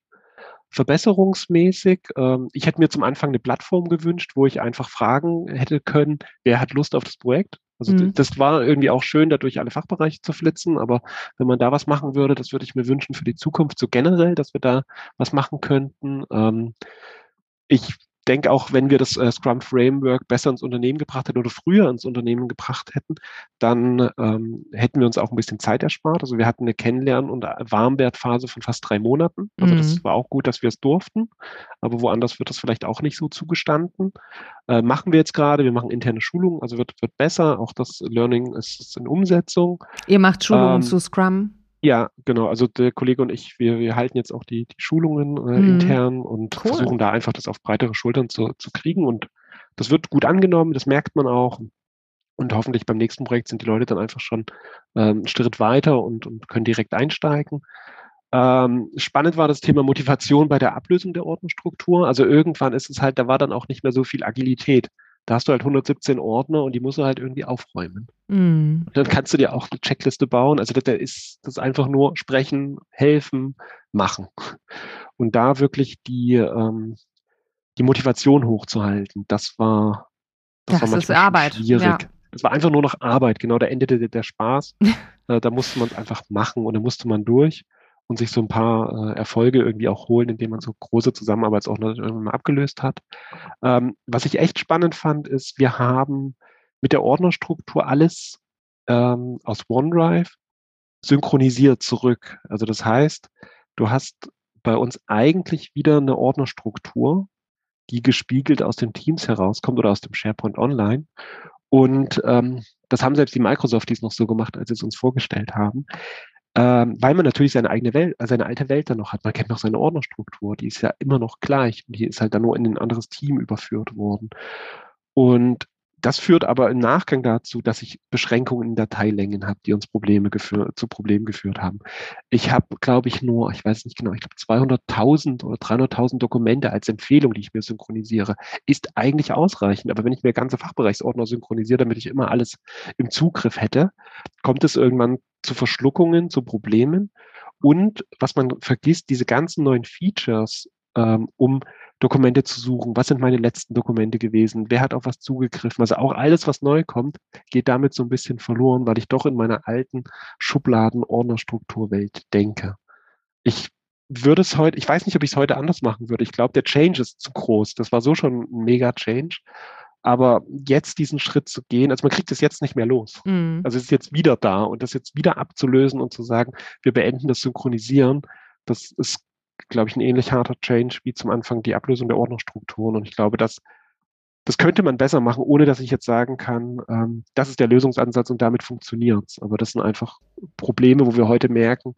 verbesserungsmäßig. Ähm, ich hätte mir zum Anfang eine Plattform gewünscht, wo ich einfach fragen hätte können, wer hat Lust auf das Projekt? Also mhm. das war irgendwie auch schön, dadurch alle Fachbereiche zu flitzen, aber wenn man da was machen würde, das würde ich mir wünschen für die Zukunft so generell, dass wir da was machen könnten. Ähm, ich denke auch, wenn wir das äh, Scrum Framework besser ins Unternehmen gebracht hätten oder früher ins Unternehmen gebracht hätten, dann ähm, hätten wir uns auch ein bisschen Zeit erspart. Also wir hatten eine Kennenlernen- und Warmwertphase von fast drei Monaten. Also mhm. das war auch gut, dass wir es durften, aber woanders wird das vielleicht auch nicht so zugestanden. Äh, machen wir jetzt gerade, wir machen interne Schulungen, also wird, wird besser. Auch das Learning ist, ist in Umsetzung. Ihr macht Schulungen ähm, zu Scrum? Ja, genau. Also der Kollege und ich, wir, wir halten jetzt auch die, die Schulungen äh, mhm. intern und cool. versuchen da einfach das auf breitere Schultern zu, zu kriegen. Und das wird gut angenommen, das merkt man auch. Und hoffentlich beim nächsten Projekt sind die Leute dann einfach schon ähm, einen Schritt weiter und, und können direkt einsteigen. Ähm, spannend war das Thema Motivation bei der Ablösung der Ordnungsstruktur. Also irgendwann ist es halt, da war dann auch nicht mehr so viel Agilität da hast du halt 117 Ordner und die musst du halt irgendwie aufräumen. Mm. Und dann kannst du dir auch eine Checkliste bauen. Also das, ist das ist einfach nur sprechen, helfen, machen. Und da wirklich die, ähm, die Motivation hochzuhalten, das war, das, das war manchmal ist Arbeit. schwierig. Ja. Das war einfach nur noch Arbeit, genau, da endete der, der Spaß. äh, da musste man es einfach machen und da musste man durch. Und sich so ein paar äh, Erfolge irgendwie auch holen, indem man so große Zusammenarbeitsorte irgendwann mal abgelöst hat. Ähm, was ich echt spannend fand, ist, wir haben mit der Ordnerstruktur alles ähm, aus OneDrive synchronisiert zurück. Also das heißt, du hast bei uns eigentlich wieder eine Ordnerstruktur, die gespiegelt aus den Teams herauskommt oder aus dem SharePoint Online. Und ähm, das haben selbst die Microsoft-Dies noch so gemacht, als sie es uns vorgestellt haben. Ähm, weil man natürlich seine eigene Welt, äh, seine alte Welt dann noch hat. Man kennt noch seine Ordnerstruktur, die ist ja immer noch gleich die ist halt dann nur in ein anderes Team überführt worden. Und das führt aber im Nachgang dazu, dass ich Beschränkungen in Dateilängen habe, die uns Probleme zu Problemen geführt haben. Ich habe, glaube ich, nur, ich weiß nicht genau, ich glaube 200.000 oder 300.000 Dokumente als Empfehlung, die ich mir synchronisiere, ist eigentlich ausreichend. Aber wenn ich mir ganze Fachbereichsordner synchronisiere, damit ich immer alles im Zugriff hätte, kommt es irgendwann zu Verschluckungen, zu Problemen. Und was man vergisst, diese ganzen neuen Features, ähm, um Dokumente zu suchen. Was sind meine letzten Dokumente gewesen? Wer hat auf was zugegriffen? Also auch alles, was neu kommt, geht damit so ein bisschen verloren, weil ich doch in meiner alten Schubladen-Ordnerstrukturwelt denke. Ich würde es heute, ich weiß nicht, ob ich es heute anders machen würde. Ich glaube, der Change ist zu groß. Das war so schon ein mega Change. Aber jetzt diesen Schritt zu gehen, also man kriegt es jetzt nicht mehr los. Mhm. Also es ist jetzt wieder da und das jetzt wieder abzulösen und zu sagen, wir beenden das Synchronisieren, das ist glaube ich, ein ähnlich harter Change wie zum Anfang die Ablösung der Ordnungsstrukturen. Und ich glaube, das, das könnte man besser machen, ohne dass ich jetzt sagen kann, ähm, das ist der Lösungsansatz und damit funktioniert es. Aber das sind einfach Probleme, wo wir heute merken,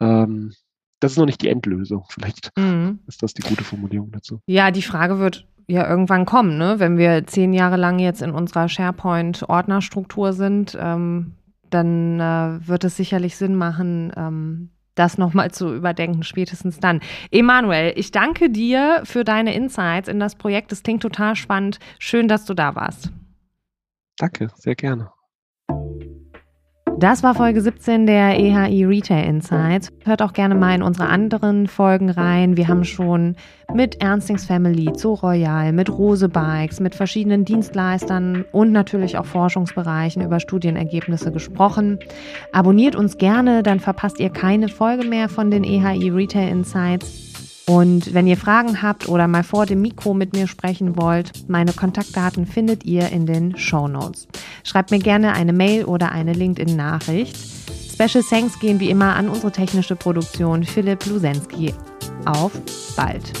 ähm, das ist noch nicht die Endlösung. Vielleicht mhm. ist das die gute Formulierung dazu. Ja, die Frage wird ja irgendwann kommen, ne? wenn wir zehn Jahre lang jetzt in unserer SharePoint-Ordnerstruktur sind, ähm, dann äh, wird es sicherlich Sinn machen, ähm, das nochmal zu überdenken, spätestens dann. Emanuel, ich danke dir für deine Insights in das Projekt. Das klingt total spannend. Schön, dass du da warst. Danke, sehr gerne. Das war Folge 17 der EHI Retail Insights. Hört auch gerne mal in unsere anderen Folgen rein. Wir haben schon mit Ernstings Family, Zoo Royal, mit Rose Bikes, mit verschiedenen Dienstleistern und natürlich auch Forschungsbereichen über Studienergebnisse gesprochen. Abonniert uns gerne, dann verpasst ihr keine Folge mehr von den EHI Retail Insights. Und wenn ihr Fragen habt oder mal vor dem Mikro mit mir sprechen wollt, meine Kontaktdaten findet ihr in den Show Notes. Schreibt mir gerne eine Mail oder eine LinkedIn-Nachricht. Special Thanks gehen wie immer an unsere technische Produktion Philipp Lusensky. Auf bald!